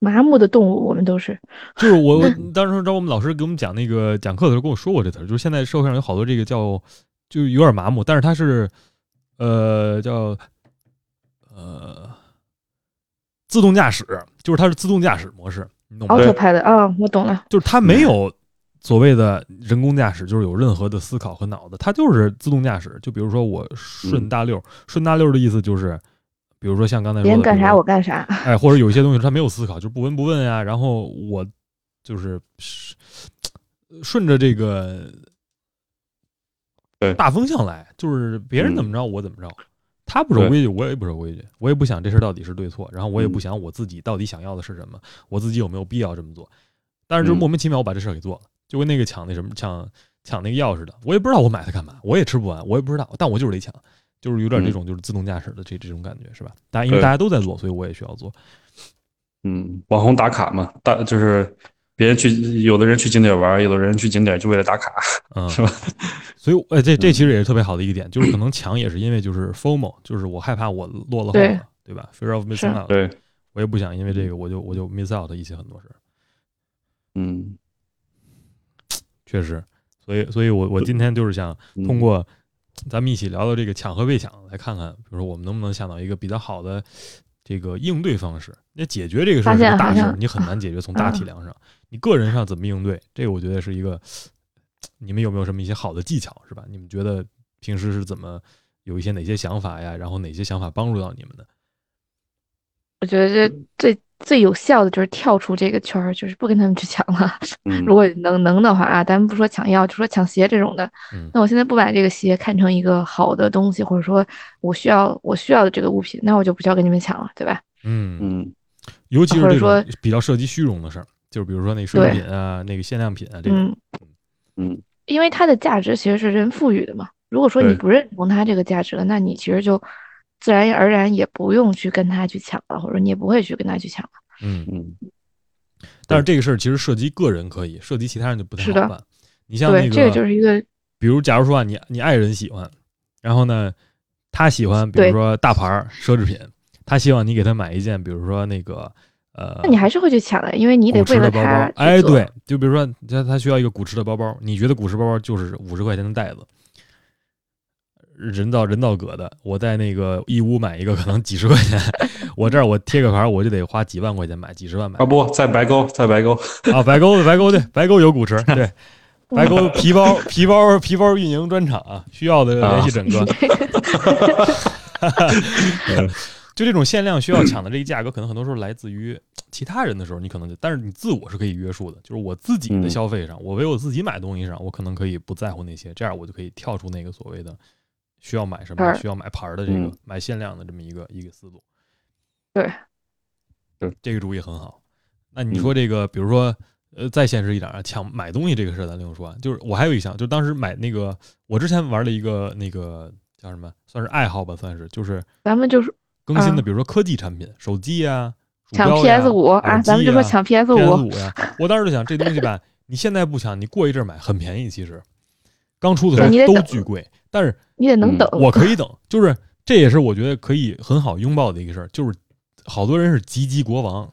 麻木的动物，我们都是。就是我当时找我们老师给我们讲那个讲课的时候跟我说过这词儿，就是现在社会上有好多这个叫，就有点麻木，但是他是呃叫呃自动驾驶，就是它是自动驾驶模式，你懂吗？auto 拍的啊，我懂了，就是他没有。所谓的人工驾驶就是有任何的思考和脑子，它就是自动驾驶。就比如说我顺大溜，顺大溜的意思就是，比如说像刚才说别人干啥我干啥，哎，或者有一些东西他没有思考，就不闻不问呀。然后我就是顺着这个大风向来，就是别人怎么着我怎么着。他不守规矩，我也不守规矩，我也不想这事到底是对错，然后我也不想我自己到底想要的是什么，我自己有没有必要这么做。但是就莫名其妙我把这事给做了。就跟那个抢那什么抢抢那个钥匙的，我也不知道我买它干嘛，我也吃不完，我也不知道，但我就是得抢，就是有点这种就是自动驾驶的这这种感觉是吧？大家因为大家都在做，所以我也需要做。嗯，网红打卡嘛，大就是别人去，有的人去景点玩，有的人去景点就为了打卡，嗯，是吧？所以，哎，这这其实也是特别好的一个点，就是可能抢也是因为就是 FOMO，就是我害怕我落了后了，对吧？Fear of missing out，对，我也不想因为这个我就我就 miss out 一些很多事。嗯。确实，所以，所以我我今天就是想通过咱们一起聊聊这个抢和被抢，来看看，比如说我们能不能想到一个比较好的这个应对方式。那解决这个事儿是大事，你很难解决。从大体量上，你个人上怎么应对，这个我觉得是一个，你们有没有什么一些好的技巧，是吧？你们觉得平时是怎么有一些哪些想法呀？然后哪些想法帮助到你们的？我觉得这最。最有效的就是跳出这个圈儿，就是不跟他们去抢了。如果能能的话啊，咱们不说抢药，就说抢鞋这种的。那我现在不把这个鞋看成一个好的东西，或者说我需要我需要的这个物品，那我就不需要跟你们抢了，对吧？嗯嗯。尤其是这种比较涉及虚荣的事儿，就是比如说那奢侈品啊，那个限量品啊这种。嗯。因为它的价值其实是人赋予的嘛。如果说你不认同它这个价值了，那你其实就。自然而然也不用去跟他去抢了，或者你也不会去跟他去抢了。嗯嗯。但是这个事儿其实涉及个人可以，涉及其他人就不太好办。你像那个，这个就是一个，比如假如说啊，你你爱人喜欢，然后呢，他喜欢，比如说大牌奢侈品，他希望你给他买一件，比如说那个呃，那你还是会去抢的，因为你得为了他。哎，对，就比如说他他需要一个古驰的包包，你觉得古驰包包就是五十块钱的袋子。人造人造革的，我在那个义乌买一个可能几十块钱，我这儿我贴个牌，我就得花几万块钱买，几十万买。啊不在白沟，在白沟啊，白沟白沟对，白沟有古驰，对，白沟皮包皮包皮包运营专场啊，需要的联系整个。就这种限量需要抢的这个价格，可能很多时候来自于其他人的时候，你可能就，但是你自我是可以约束的，就是我自己的消费上，我为我自己买东西上，我可能可以不在乎那些，这样我就可以跳出那个所谓的。需要买什么？需要买牌的这个买限量的这么一个一个思路。对，对，这个主意很好。那你说这个，比如说，呃，再现实一点啊，抢买东西这个事儿，咱另说。就是我还有一项，就当时买那个，我之前玩了一个那个叫什么，算是爱好吧，算是就是咱们就是更新的，比如说科技产品，手机啊，抢 PS 五啊，咱们就说抢 PS 五呀。我当时就想，这东西吧，你现在不抢，你过一阵买很便宜，其实刚出的时候都巨贵。但是你也能等，我可以等，就是这也是我觉得可以很好拥抱的一个事儿。就是好多人是急急国王，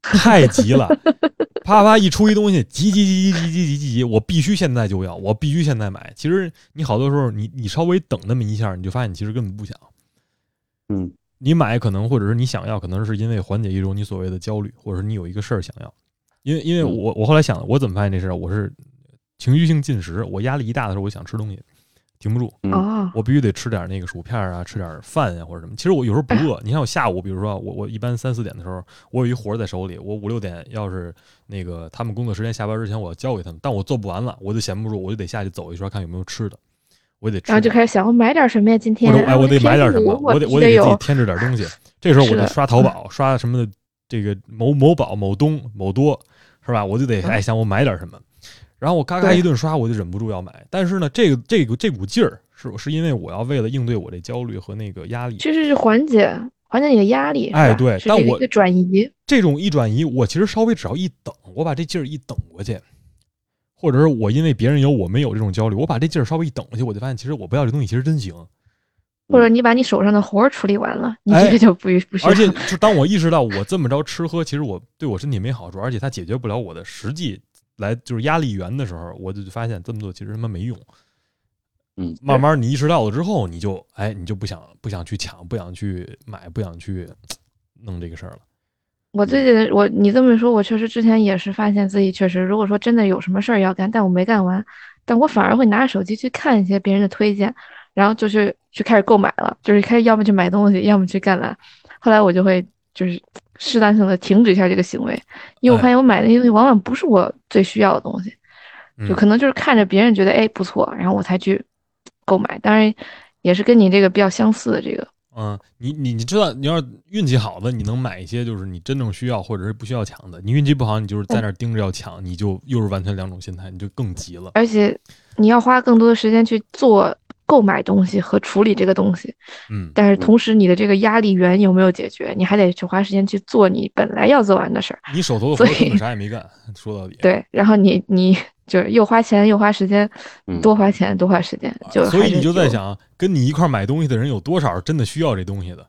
太急了，啪啪一出一东西，急急急急急急急急急，我必须现在就要，我必须现在买。其实你好多时候，你你稍微等那么一下，你就发现你其实根本不想。嗯，你买可能或者是你想要，可能是因为缓解一种你所谓的焦虑，或者是你有一个事儿想要。因为因为我我后来想，我怎么发现这事儿？我是情绪性进食，我压力一大的时候，我想吃东西。停不住啊！我必须得吃点那个薯片啊，吃点饭呀或者什么。其实我有时候不饿。你看我下午，比如说我我一般三四点的时候，我有一活在手里，我五六点要是那个他们工作时间下班之前我要交给他们，但我做不完了，我就闲不住，我就得下去走一圈看有没有吃的。我得吃，然后就开始想我买点什么呀？今天哎，我得买点什么？我得我得给自己添置点东西。这时候我就刷淘宝，刷什么的这个某某宝、某东、某多，是吧？我就得哎想我买点什么，然后我嘎嘎一顿刷，我就忍不住要买。但是呢，这个这个这股劲儿是是因为我要为了应对我这焦虑和那个压力，其实是缓解缓解你的压力。哎，对，但我转移这种一转移，我其实稍微只要一等，我把这劲儿一等过去。或者是我因为别人有我没有这种焦虑，我把这劲儿稍微一等过去，我就发现其实我不要这东西其实真行。或者你把你手上的活儿处理完了，你这个就不不需要。而且就当我意识到我这么着吃喝，其实我对我身体没好处，而且它解决不了我的实际来就是压力源的时候，我就发现这么做其实他妈没用。嗯，慢慢你意识到了之后，你就哎你就不想不想去抢，不想去买，不想去弄这个事儿了。我最近我你这么说，我确实之前也是发现自己确实，如果说真的有什么事儿要干，但我没干完，但我反而会拿着手机去看一些别人的推荐，然后就去去开始购买了，就是开始要么去买东西，要么去干嘛。后来我就会就是适当性的停止一下这个行为，因为我发现我买的那些东西往往不是我最需要的东西，就可能就是看着别人觉得哎不错，然后我才去购买。当然也是跟你这个比较相似的这个。嗯，你你你知道，你要是运气好的，你能买一些就是你真正需要或者是不需要抢的。你运气不好，你就是在那盯着要抢，你就又是完全两种心态，你就更急了。而且你要花更多的时间去做购买东西和处理这个东西，嗯，但是同时你的这个压力源有没有解决，你还得去花时间去做你本来要做完的事儿。你手头的活根本啥也没干，说到底。对，然后你你。就是又花钱又花时间，多花钱多花时间，就所以你就在想，跟你一块买东西的人有多少真的需要这东西的？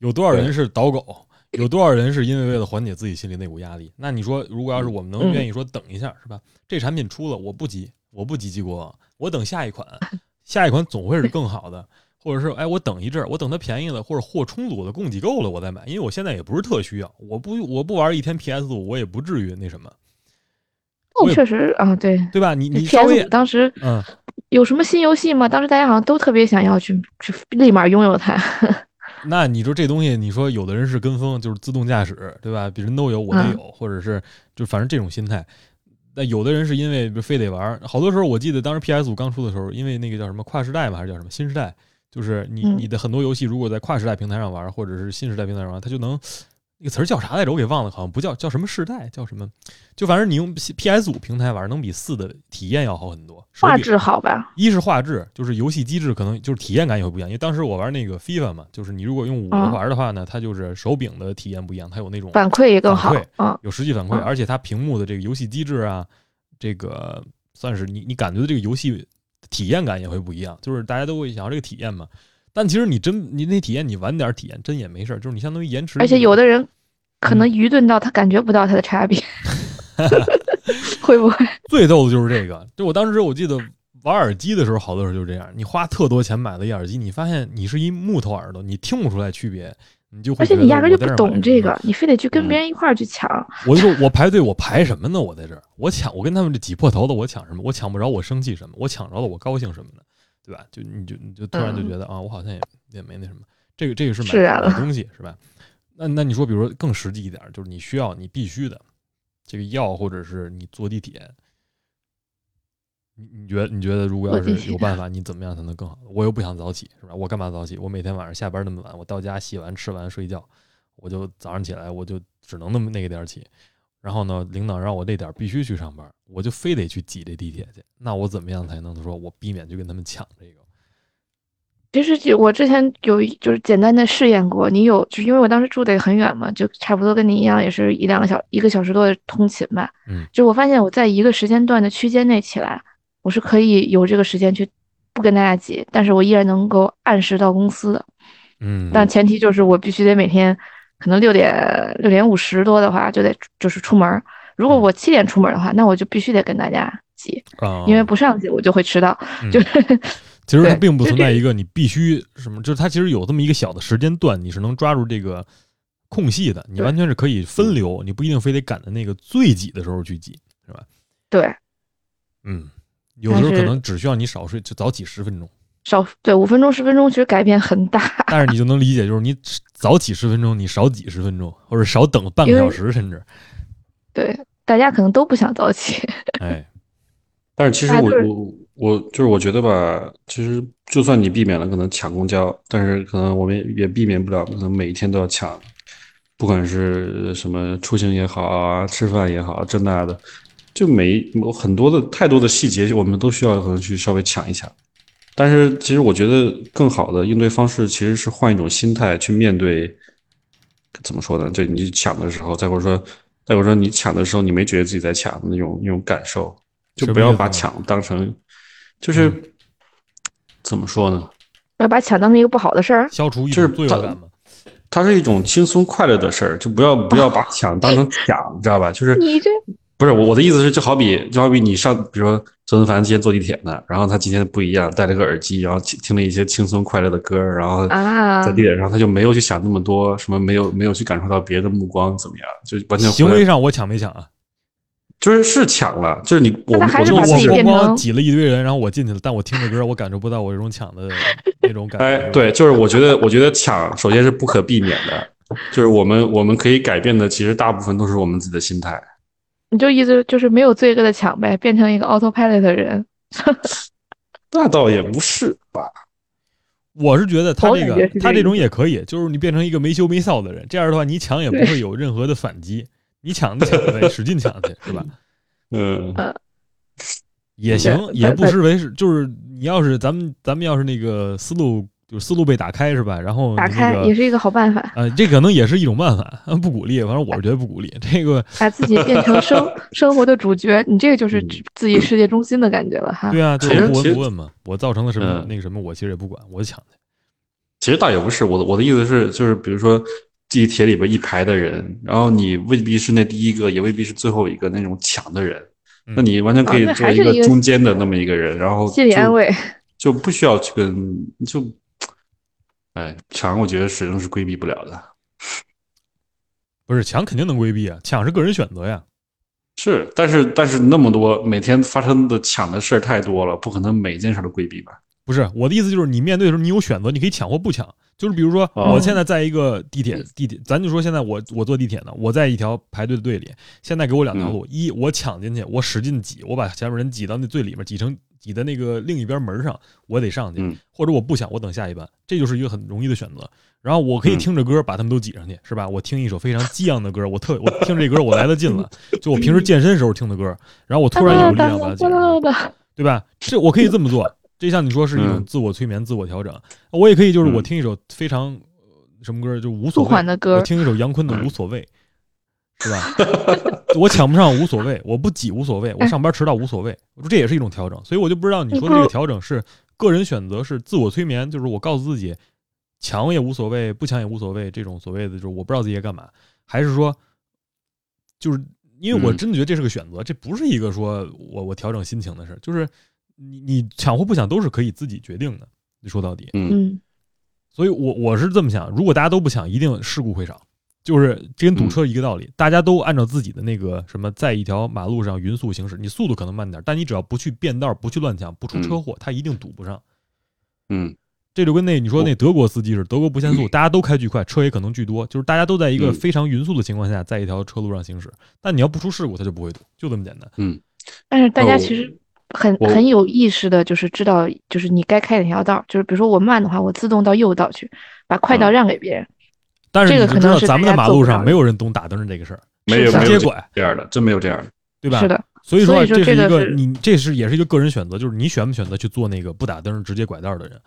有多少人是倒狗？有多少人是因为为了缓解自己心里那股压力？那你说，如果要是我们能愿意说等一下，是吧？这产品出了，我不急，我不急急过望，我等下一款，下一款总会是更好的，或者是哎，我等一阵儿，我等它便宜了，或者货充足了，供给够了，我再买，因为我现在也不是特需要，我不我不玩一天 PS 五，我也不至于那什么。哦，确实啊，对对吧？你你 PS 当时嗯，有什么新游戏吗？当时大家好像都特别想要去去立马拥有它。那你说这东西，你说有的人是跟风，就是自动驾驶，对吧？别人都有，我得有，或者是就反正这种心态。那有的人是因为非得玩，好多时候我记得当时 PS 五刚出的时候，因为那个叫什么跨时代嘛，还是叫什么新时代，就是你你的很多游戏如果在跨时代平台上玩，或者是新时代平台上玩，它就能。那个词儿叫啥来着？我给忘了，好像不叫叫什么世代，叫什么？就反正你用 P S 五平台玩，能比四的体验要好很多。画质好吧？一是画质，就是游戏机制可能就是体验感也会不一样。因为当时我玩那个 FIFA 嘛，就是你如果用五玩的话呢，它就是手柄的体验不一样，它有那种反馈也更好，有实际反馈，而且它屏幕的这个游戏机制啊，这个算是你你感觉的这个游戏体验感也会不一样。就是大家都会想要这个体验嘛。但其实你真你那体验你晚点体验真也没事儿，就是你相当于延迟。而且有的人可能愚钝到他感觉不到它的差别，会不会？最逗的就是这个，就我当时我记得玩耳机的时候，好多时候就是这样，你花特多钱买了一耳机，你发现你是一木头耳朵，你听不出来区别，你就会而且你压根就不懂这个，你非得去跟别人一块儿去抢。我就说我排队，我排什么呢？我在这儿，我抢，我跟他们这挤破头的，我抢什么？我抢不着，我生气什么？我抢着了，我高兴什么呢？对吧？就你就你就突然就觉得啊，我好像也也没那什么。这个这个是买买东西是吧？那那你说，比如说更实际一点，就是你需要你必须的这个药，或者是你坐地铁，你你觉得你觉得如果要是有办法，你怎么样才能更好？我又不想早起是吧？我干嘛早起？我每天晚上下班那么晚，我到家洗完吃完睡觉，我就早上起来我就只能那么那个点起。然后呢，领导让我那点必须去上班，我就非得去挤这地铁去。那我怎么样才能说我避免去跟他们抢这个？其实我之前有就是简单的试验过，你有就是因为我当时住的也很远嘛，就差不多跟你一样，也是一两个小一个小时多的通勤吧。嗯，就我发现我在一个时间段的区间内起来，我是可以有这个时间去不跟大家挤，但是我依然能够按时到公司的。嗯，但前提就是我必须得每天。可能六点六点五十多的话就得就是出门，如果我七点出门的话，那我就必须得跟大家挤，因为不上去我就会迟到。就是 其实它并不存在一个你必须什么，就是它其实有这么一个小的时间段，你是能抓住这个空隙的，你完全是可以分流，你不一定非得赶在那个最挤的时候去挤，是吧？对，嗯，有时候可能只需要你少睡，就早起十分钟。少对五分钟十分钟，其实改变很大。但是你就能理解，就是你早起十分钟，你少几十分钟，或者少等半个小时，甚至对大家可能都不想早起。哎，但是其实我我我就是我觉得吧，其实就算你避免了可能抢公交，但是可能我们也避免不了，可能每一天都要抢，不管是什么出行也好啊，吃饭也好，这那的，就每很多的太多的细节，我们都需要可能去稍微抢一抢。但是其实我觉得更好的应对方式其实是换一种心态去面对，怎么说呢？就你抢的时候，再或者说，再或者说你抢的时候，你没觉得自己在抢的那种那种感受，就不要把抢当成。就是怎么说呢？要把抢当成一个不好的事儿，消除一种罪恶感嘛。它是一种轻松快乐的事儿，就不要 不要把抢当成抢，你知道吧？就是你这不是我我的意思是，就好比就好比你上，比如说周文凡今天坐地铁呢，然后他今天不一样，戴了个耳机，然后听了一些轻松快乐的歌，然后在地铁上他就没有去想那么多什么，没有没有去感受到别人的目光怎么样，就完全行为上我抢没抢啊？就是是抢了，就是你我们我我光光挤了一堆人，然后我进去了，但我听着歌，我感受不到我这种抢的 那种感觉。哎，对，就是我觉得，我觉得抢首先是不可避免的，就是我们我们可以改变的，其实大部分都是我们自己的心态。你就意思就是没有罪恶的抢呗，变成一个 autopilot 的人。那倒也不是吧，我是觉得他这个他这种也可以，就是你变成一个没羞没臊的人，这样的话你抢也不会有任何的反击。你抢就抢呗，使劲抢去，是吧？嗯，也行，也不失为是。就是你要是咱们咱们要是那个思路，就是思路被打开，是吧？然后打开也是一个好办法。啊，这可能也是一种办法，不鼓励。反正我是觉得不鼓励这个。把自己变成生 生活的主角，你这个就是自己世界中心的感觉了哈。对啊，就是不闻不问嘛。我造成的什么那个什么，我其实也不管，我就抢去。其实倒也不是，我的我的意思是，就是比如说。地铁里边一排的人，然后你未必是那第一个，也未必是最后一个那种抢的人，那你完全可以做一个中间的那么一个人，然后心理安慰，就不需要去跟就，哎，抢我觉得始终是规避不了的，不是抢肯定能规避啊，抢是个人选择呀，是，但是但是那么多每天发生的抢的事儿太多了，不可能每件事都规避吧？不是我的意思，就是你面对的时候，你有选择，你可以抢或不抢。就是比如说，我现在在一个地铁地铁，咱就说现在我我坐地铁呢，我在一条排队的队里，现在给我两条路：一我抢进去，我使劲挤，我把前面人挤到那最里面，挤成挤在那个另一边门上，我得上去；或者我不想，我等下一班，这就是一个很容易的选择。然后我可以听着歌把他们都挤上去，是吧？我听一首非常激昂的歌，我特我听这歌我来的近了，就我平时健身时候听的歌，然后我突然有力量把它挤上去，对吧？这我可以这么做。这像你说是一种自我催眠、自我调整，我也可以，就是我听一首非常什么歌就无所谓的歌，我听一首杨坤的无所谓，是吧？我抢不上无所谓，我不挤无所谓，我上班迟到无所谓，我说这也是一种调整，所以我就不知道你说的这个调整是个人选择，是自我催眠，就是我告诉自己抢也无所谓，不抢也无所谓，这种所谓的就是我不知道自己在干嘛，还是说就是因为我真的觉得这是个选择，这不是一个说我我调整心情的事，就是。你你抢或不抢都是可以自己决定的。你说到底，嗯，所以我我是这么想：如果大家都不抢，一定事故会少。就是这跟堵车一个道理，大家都按照自己的那个什么，在一条马路上匀速行驶，你速度可能慢点，但你只要不去变道、不去乱抢、不出车祸，它一定堵不上。嗯，这就跟那你说那德国司机是德国不限速，大家都开巨快，车也可能巨多，就是大家都在一个非常匀速的情况下，在一条车路上行驶。但你要不出事故，它就不会堵，就这么简单。嗯，但是大家其实。很很有意识的，就是知道，就是你该开哪条道，就是比如说我慢的话，我自动到右道去，把快道让给别人。但是这个可能是咱们的马路上没有人懂打灯这个事儿，没有直接拐这样的，真没有这样的，对吧？是的。所以说这是一个你这是也是一个个人选择，就是你选不选择去做那个不打灯直接拐道的人。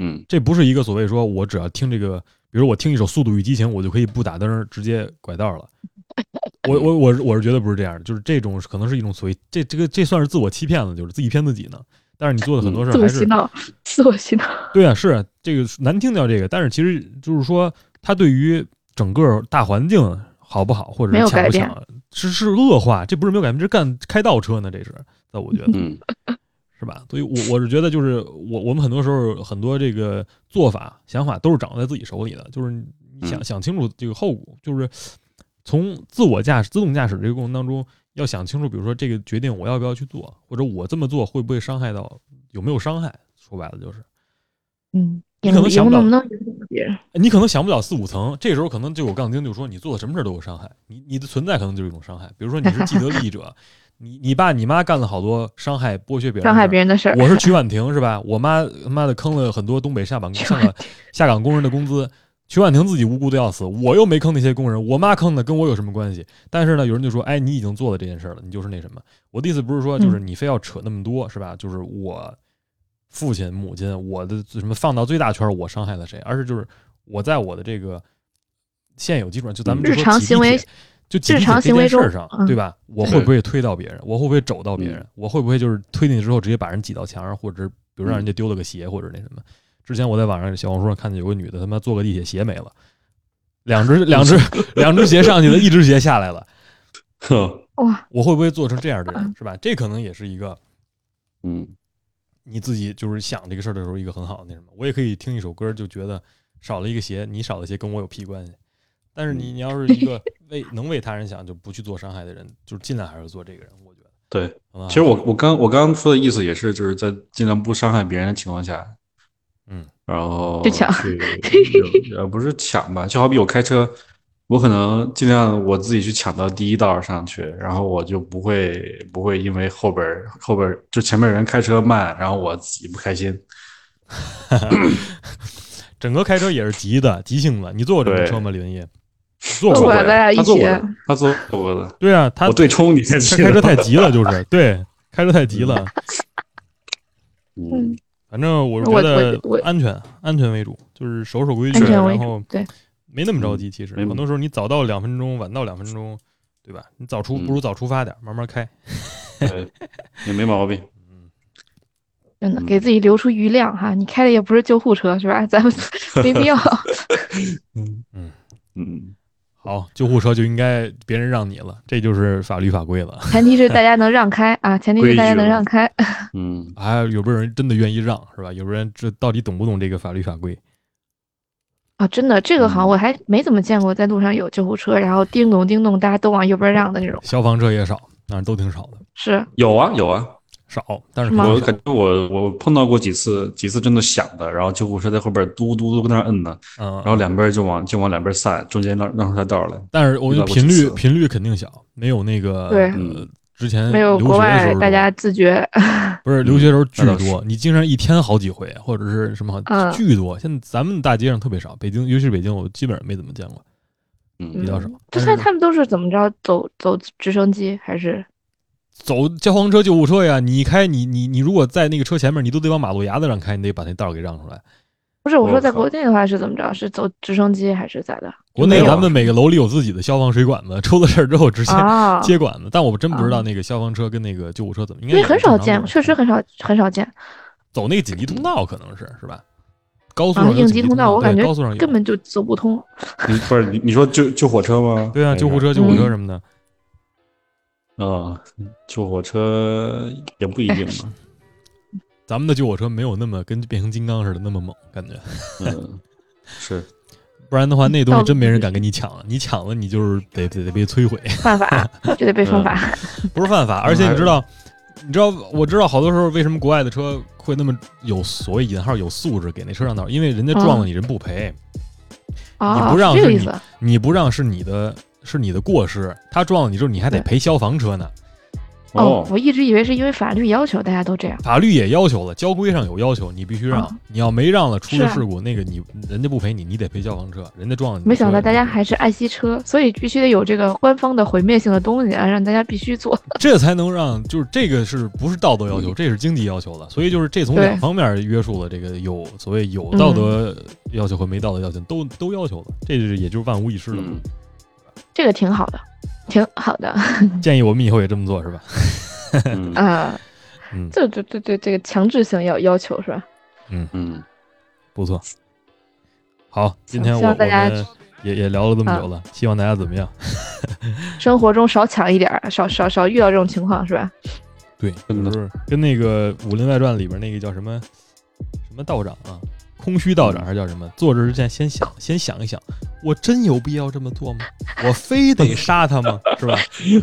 嗯，这不是一个所谓说我只要听这个，比如我听一首《速度与激情》，我就可以不打灯直接拐道了。我我我我是觉得不是这样的，就是这种可能是一种所谓这这个这算是自我欺骗了，就是自己骗自己呢。但是你做的很多事儿还是自我洗脑，自我洗脑。对啊，是这个难听掉这个，但是其实就是说，它对于整个大环境好不好，或者是强不强，是是恶化，这不是没有改变，这是干开倒车呢，这是在我觉得，是吧？所以，我我是觉得，就是我我们很多时候很多这个做法想法都是掌握在自己手里的，就是你想想清楚这个后果，就是。从自我驾驶、自动驾驶这个过程当中，要想清楚，比如说这个决定我要不要去做，或者我这么做会不会伤害到，有没有伤害？说白了就是，嗯，你可能想不到，别人，你可能想不了四五层，这时候可能就有杠精就说你做的什么事都有伤害，你你的存在可能就是一种伤害。比如说你是既得利益者，你你爸你妈干了好多伤害剥削别人伤害别人的事儿。我是曲婉婷是吧？我妈他妈的坑了很多东北下岗下岗下岗工人的工资。曲婉婷自己无辜的要死，我又没坑那些工人，我妈坑的，跟我有什么关系？但是呢，有人就说，哎，你已经做了这件事了，你就是那什么。我的意思不是说，就是你非要扯那么多，是吧？就是我父亲、母亲，我的什么放到最大圈，我伤害了谁？而是就是我在我的这个现有基础上，就咱们日常行为，就日常行为事上，对吧？我会不会推到别人？我会不会肘到别人？我会不会就是推进去之后直接把人挤到墙上，或者是比如让人家丢了个鞋，或者那什么？之前我在网上小红书上看见有个女的，他妈坐个地铁鞋没了，两只两只 两只鞋上去了，一只鞋下来了。哇！我会不会做成这样的人，是吧？这可能也是一个，嗯，你自己就是想这个事儿的时候一个很好的那什么。我也可以听一首歌，就觉得少了一个鞋，你少了鞋跟我有屁关系。但是你你要是一个 为能为他人想，就不去做伤害的人，就尽量还是做这个人。我觉得对。其实我我刚我刚刚说的意思也是，就是在尽量不伤害别人的情况下。嗯，然后去抢，呃，不是抢吧？就好比我开车，我可能尽量我自己去抢到第一道上去，然后我就不会不会因为后边后边就前面人开车慢，然后我自己不开心。整个开车也是急的，急性子。你坐过这种车吗，李文业？坐过，咱俩一起。他坐过的。对啊，他我对冲你。他开车太急了，就是对，开车太急了。嗯。反正我是觉得安全，安全为主，就是守守规矩，然后对，没那么着急。其实很多时候你早到两分钟，晚到两分钟，对吧？你早出不如早出发点，慢慢开，也没毛病。嗯，真的给自己留出余量哈。你开的也不是救护车是吧？咱们没必要。嗯嗯嗯。好，救护车就应该别人让你了，这就是法律法规了。前提是大家能让开啊，前提是大家能让开。嗯，还有没有人真的愿意让，是吧？有人这到底懂不懂这个法律法规？啊，真的，这个好像我还没怎么见过，在路上有救护车，然后叮咚叮咚，大家都往右边让的那种。消防车也少，那都挺少的。是有啊，有啊。少，但是我感觉我我碰到过几次，几次真的响的，然后救护车在后边嘟嘟嘟在那摁呢，嗯，然后两边就往就往两边散，中间让让出条道来。但是我觉得频率频率肯定小，没有那个对之前没有国外大家自觉，不是留学时候巨多，你经常一天好几回或者是什么巨多。现在咱们大街上特别少，北京尤其是北京，我基本上没怎么见过，嗯，比较少。现在他们都是怎么着走走直升机还是？走消防车、救护车呀！你开你你你，如果在那个车前面，你都得往马路牙子上开，你得把那道给让出来。不是我说，在国内的话是怎么着？是走直升机还是咋的？国内咱们每个楼里有自己的消防水管子，出了事儿之后直接接管子。但我真不知道那个消防车跟那个救护车怎么，因为很少见，确实很少很少见。走那个紧急通道可能是是吧？高速上应急通道，我感觉高速上根本就走不通。你不是你你说救救火车吗？对啊，救护车、救护车什么的。啊，救火车也不一定嘛。咱们的救火车没有那么跟变形金刚似的那么猛，感觉。嗯，是。不然的话，那东西真没人敢跟你抢了。你抢了，你就是得得得被摧毁。犯法 就得被封罚。不是犯法，而且你知道，你知道，我知道好多时候为什么国外的车会那么有所谓引号有素质给那车让道，因为人家撞了你人不赔。你不让是你，你不让是你的。是你的过失，他撞了你之后，你还得赔消防车呢。哦，我一直以为是因为法律要求大家都这样。法律也要求了，交规上有要求，你必须让。你要没让了，出了事故，那个你人家不赔你，你得赔消防车。人家撞了你。没想到大家还是爱惜车，所以必须得有这个官方的毁灭性的东西啊，让大家必须做。这才能让，就是这个是不是道德要求？这是经济要求了。所以就是这从两方面约束了这个有所谓有道德要求和没道德要求都都要求了。这就是也就是万无一失了。这个挺好的，挺好的。建议我们以后也这么做，是吧？啊，嗯，对对对对，这个强制性要要求是吧？嗯嗯，不错。好，今天我我们也也聊了这么久了，希望大家怎么样？生活中少抢一点，少少少遇到这种情况，是吧？对，就是跟那个《武林外传》里边那个叫什么什么道长啊。空虚道长还是叫什么？做这之前先想，先想一想，我真有必要这么做吗？我非得杀他吗？是吧？是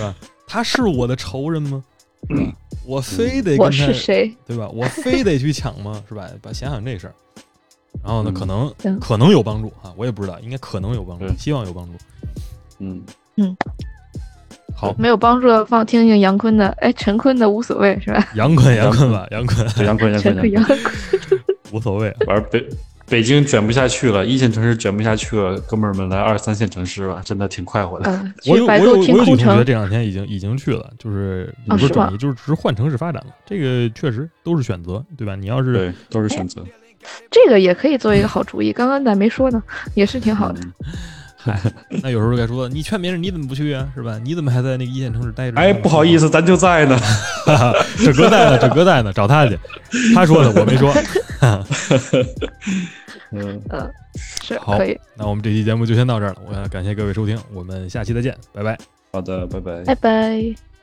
吧？他是我的仇人吗？我非得我是谁？对吧？我非得去抢吗？是吧？把想想这事儿，然后呢，可能可能有帮助啊，我也不知道，应该可能有帮助，希望有帮助。嗯嗯，好，没有帮助的放听听杨坤的，哎，陈坤的无所谓是吧？杨坤，杨坤吧，杨坤，杨坤，杨坤，杨坤，无所谓。玩北北京卷不下去了，一线城市卷不下去了，哥们儿们来二三线城市吧，真的挺快活的。我有我有我有几个同学这两天已经已经去了，就是不是转移，就是只是换城市发展了。这个确实都是选择，对吧？你要是对，都是选择。这个也可以作为一个好主意，刚刚咱没说呢，也是挺好的。嗨，那有时候该说，你劝别人，你怎么不去啊？是吧？你怎么还在那个一线城市待着？哎，不好意思，咱就在呢。这哥在呢，这哥在呢，找他去。他说的，我没说。嗯嗯，是好，可以。那我们这期节目就先到这儿了。我感谢各位收听，我们下期再见，拜拜。好的，拜拜，拜拜。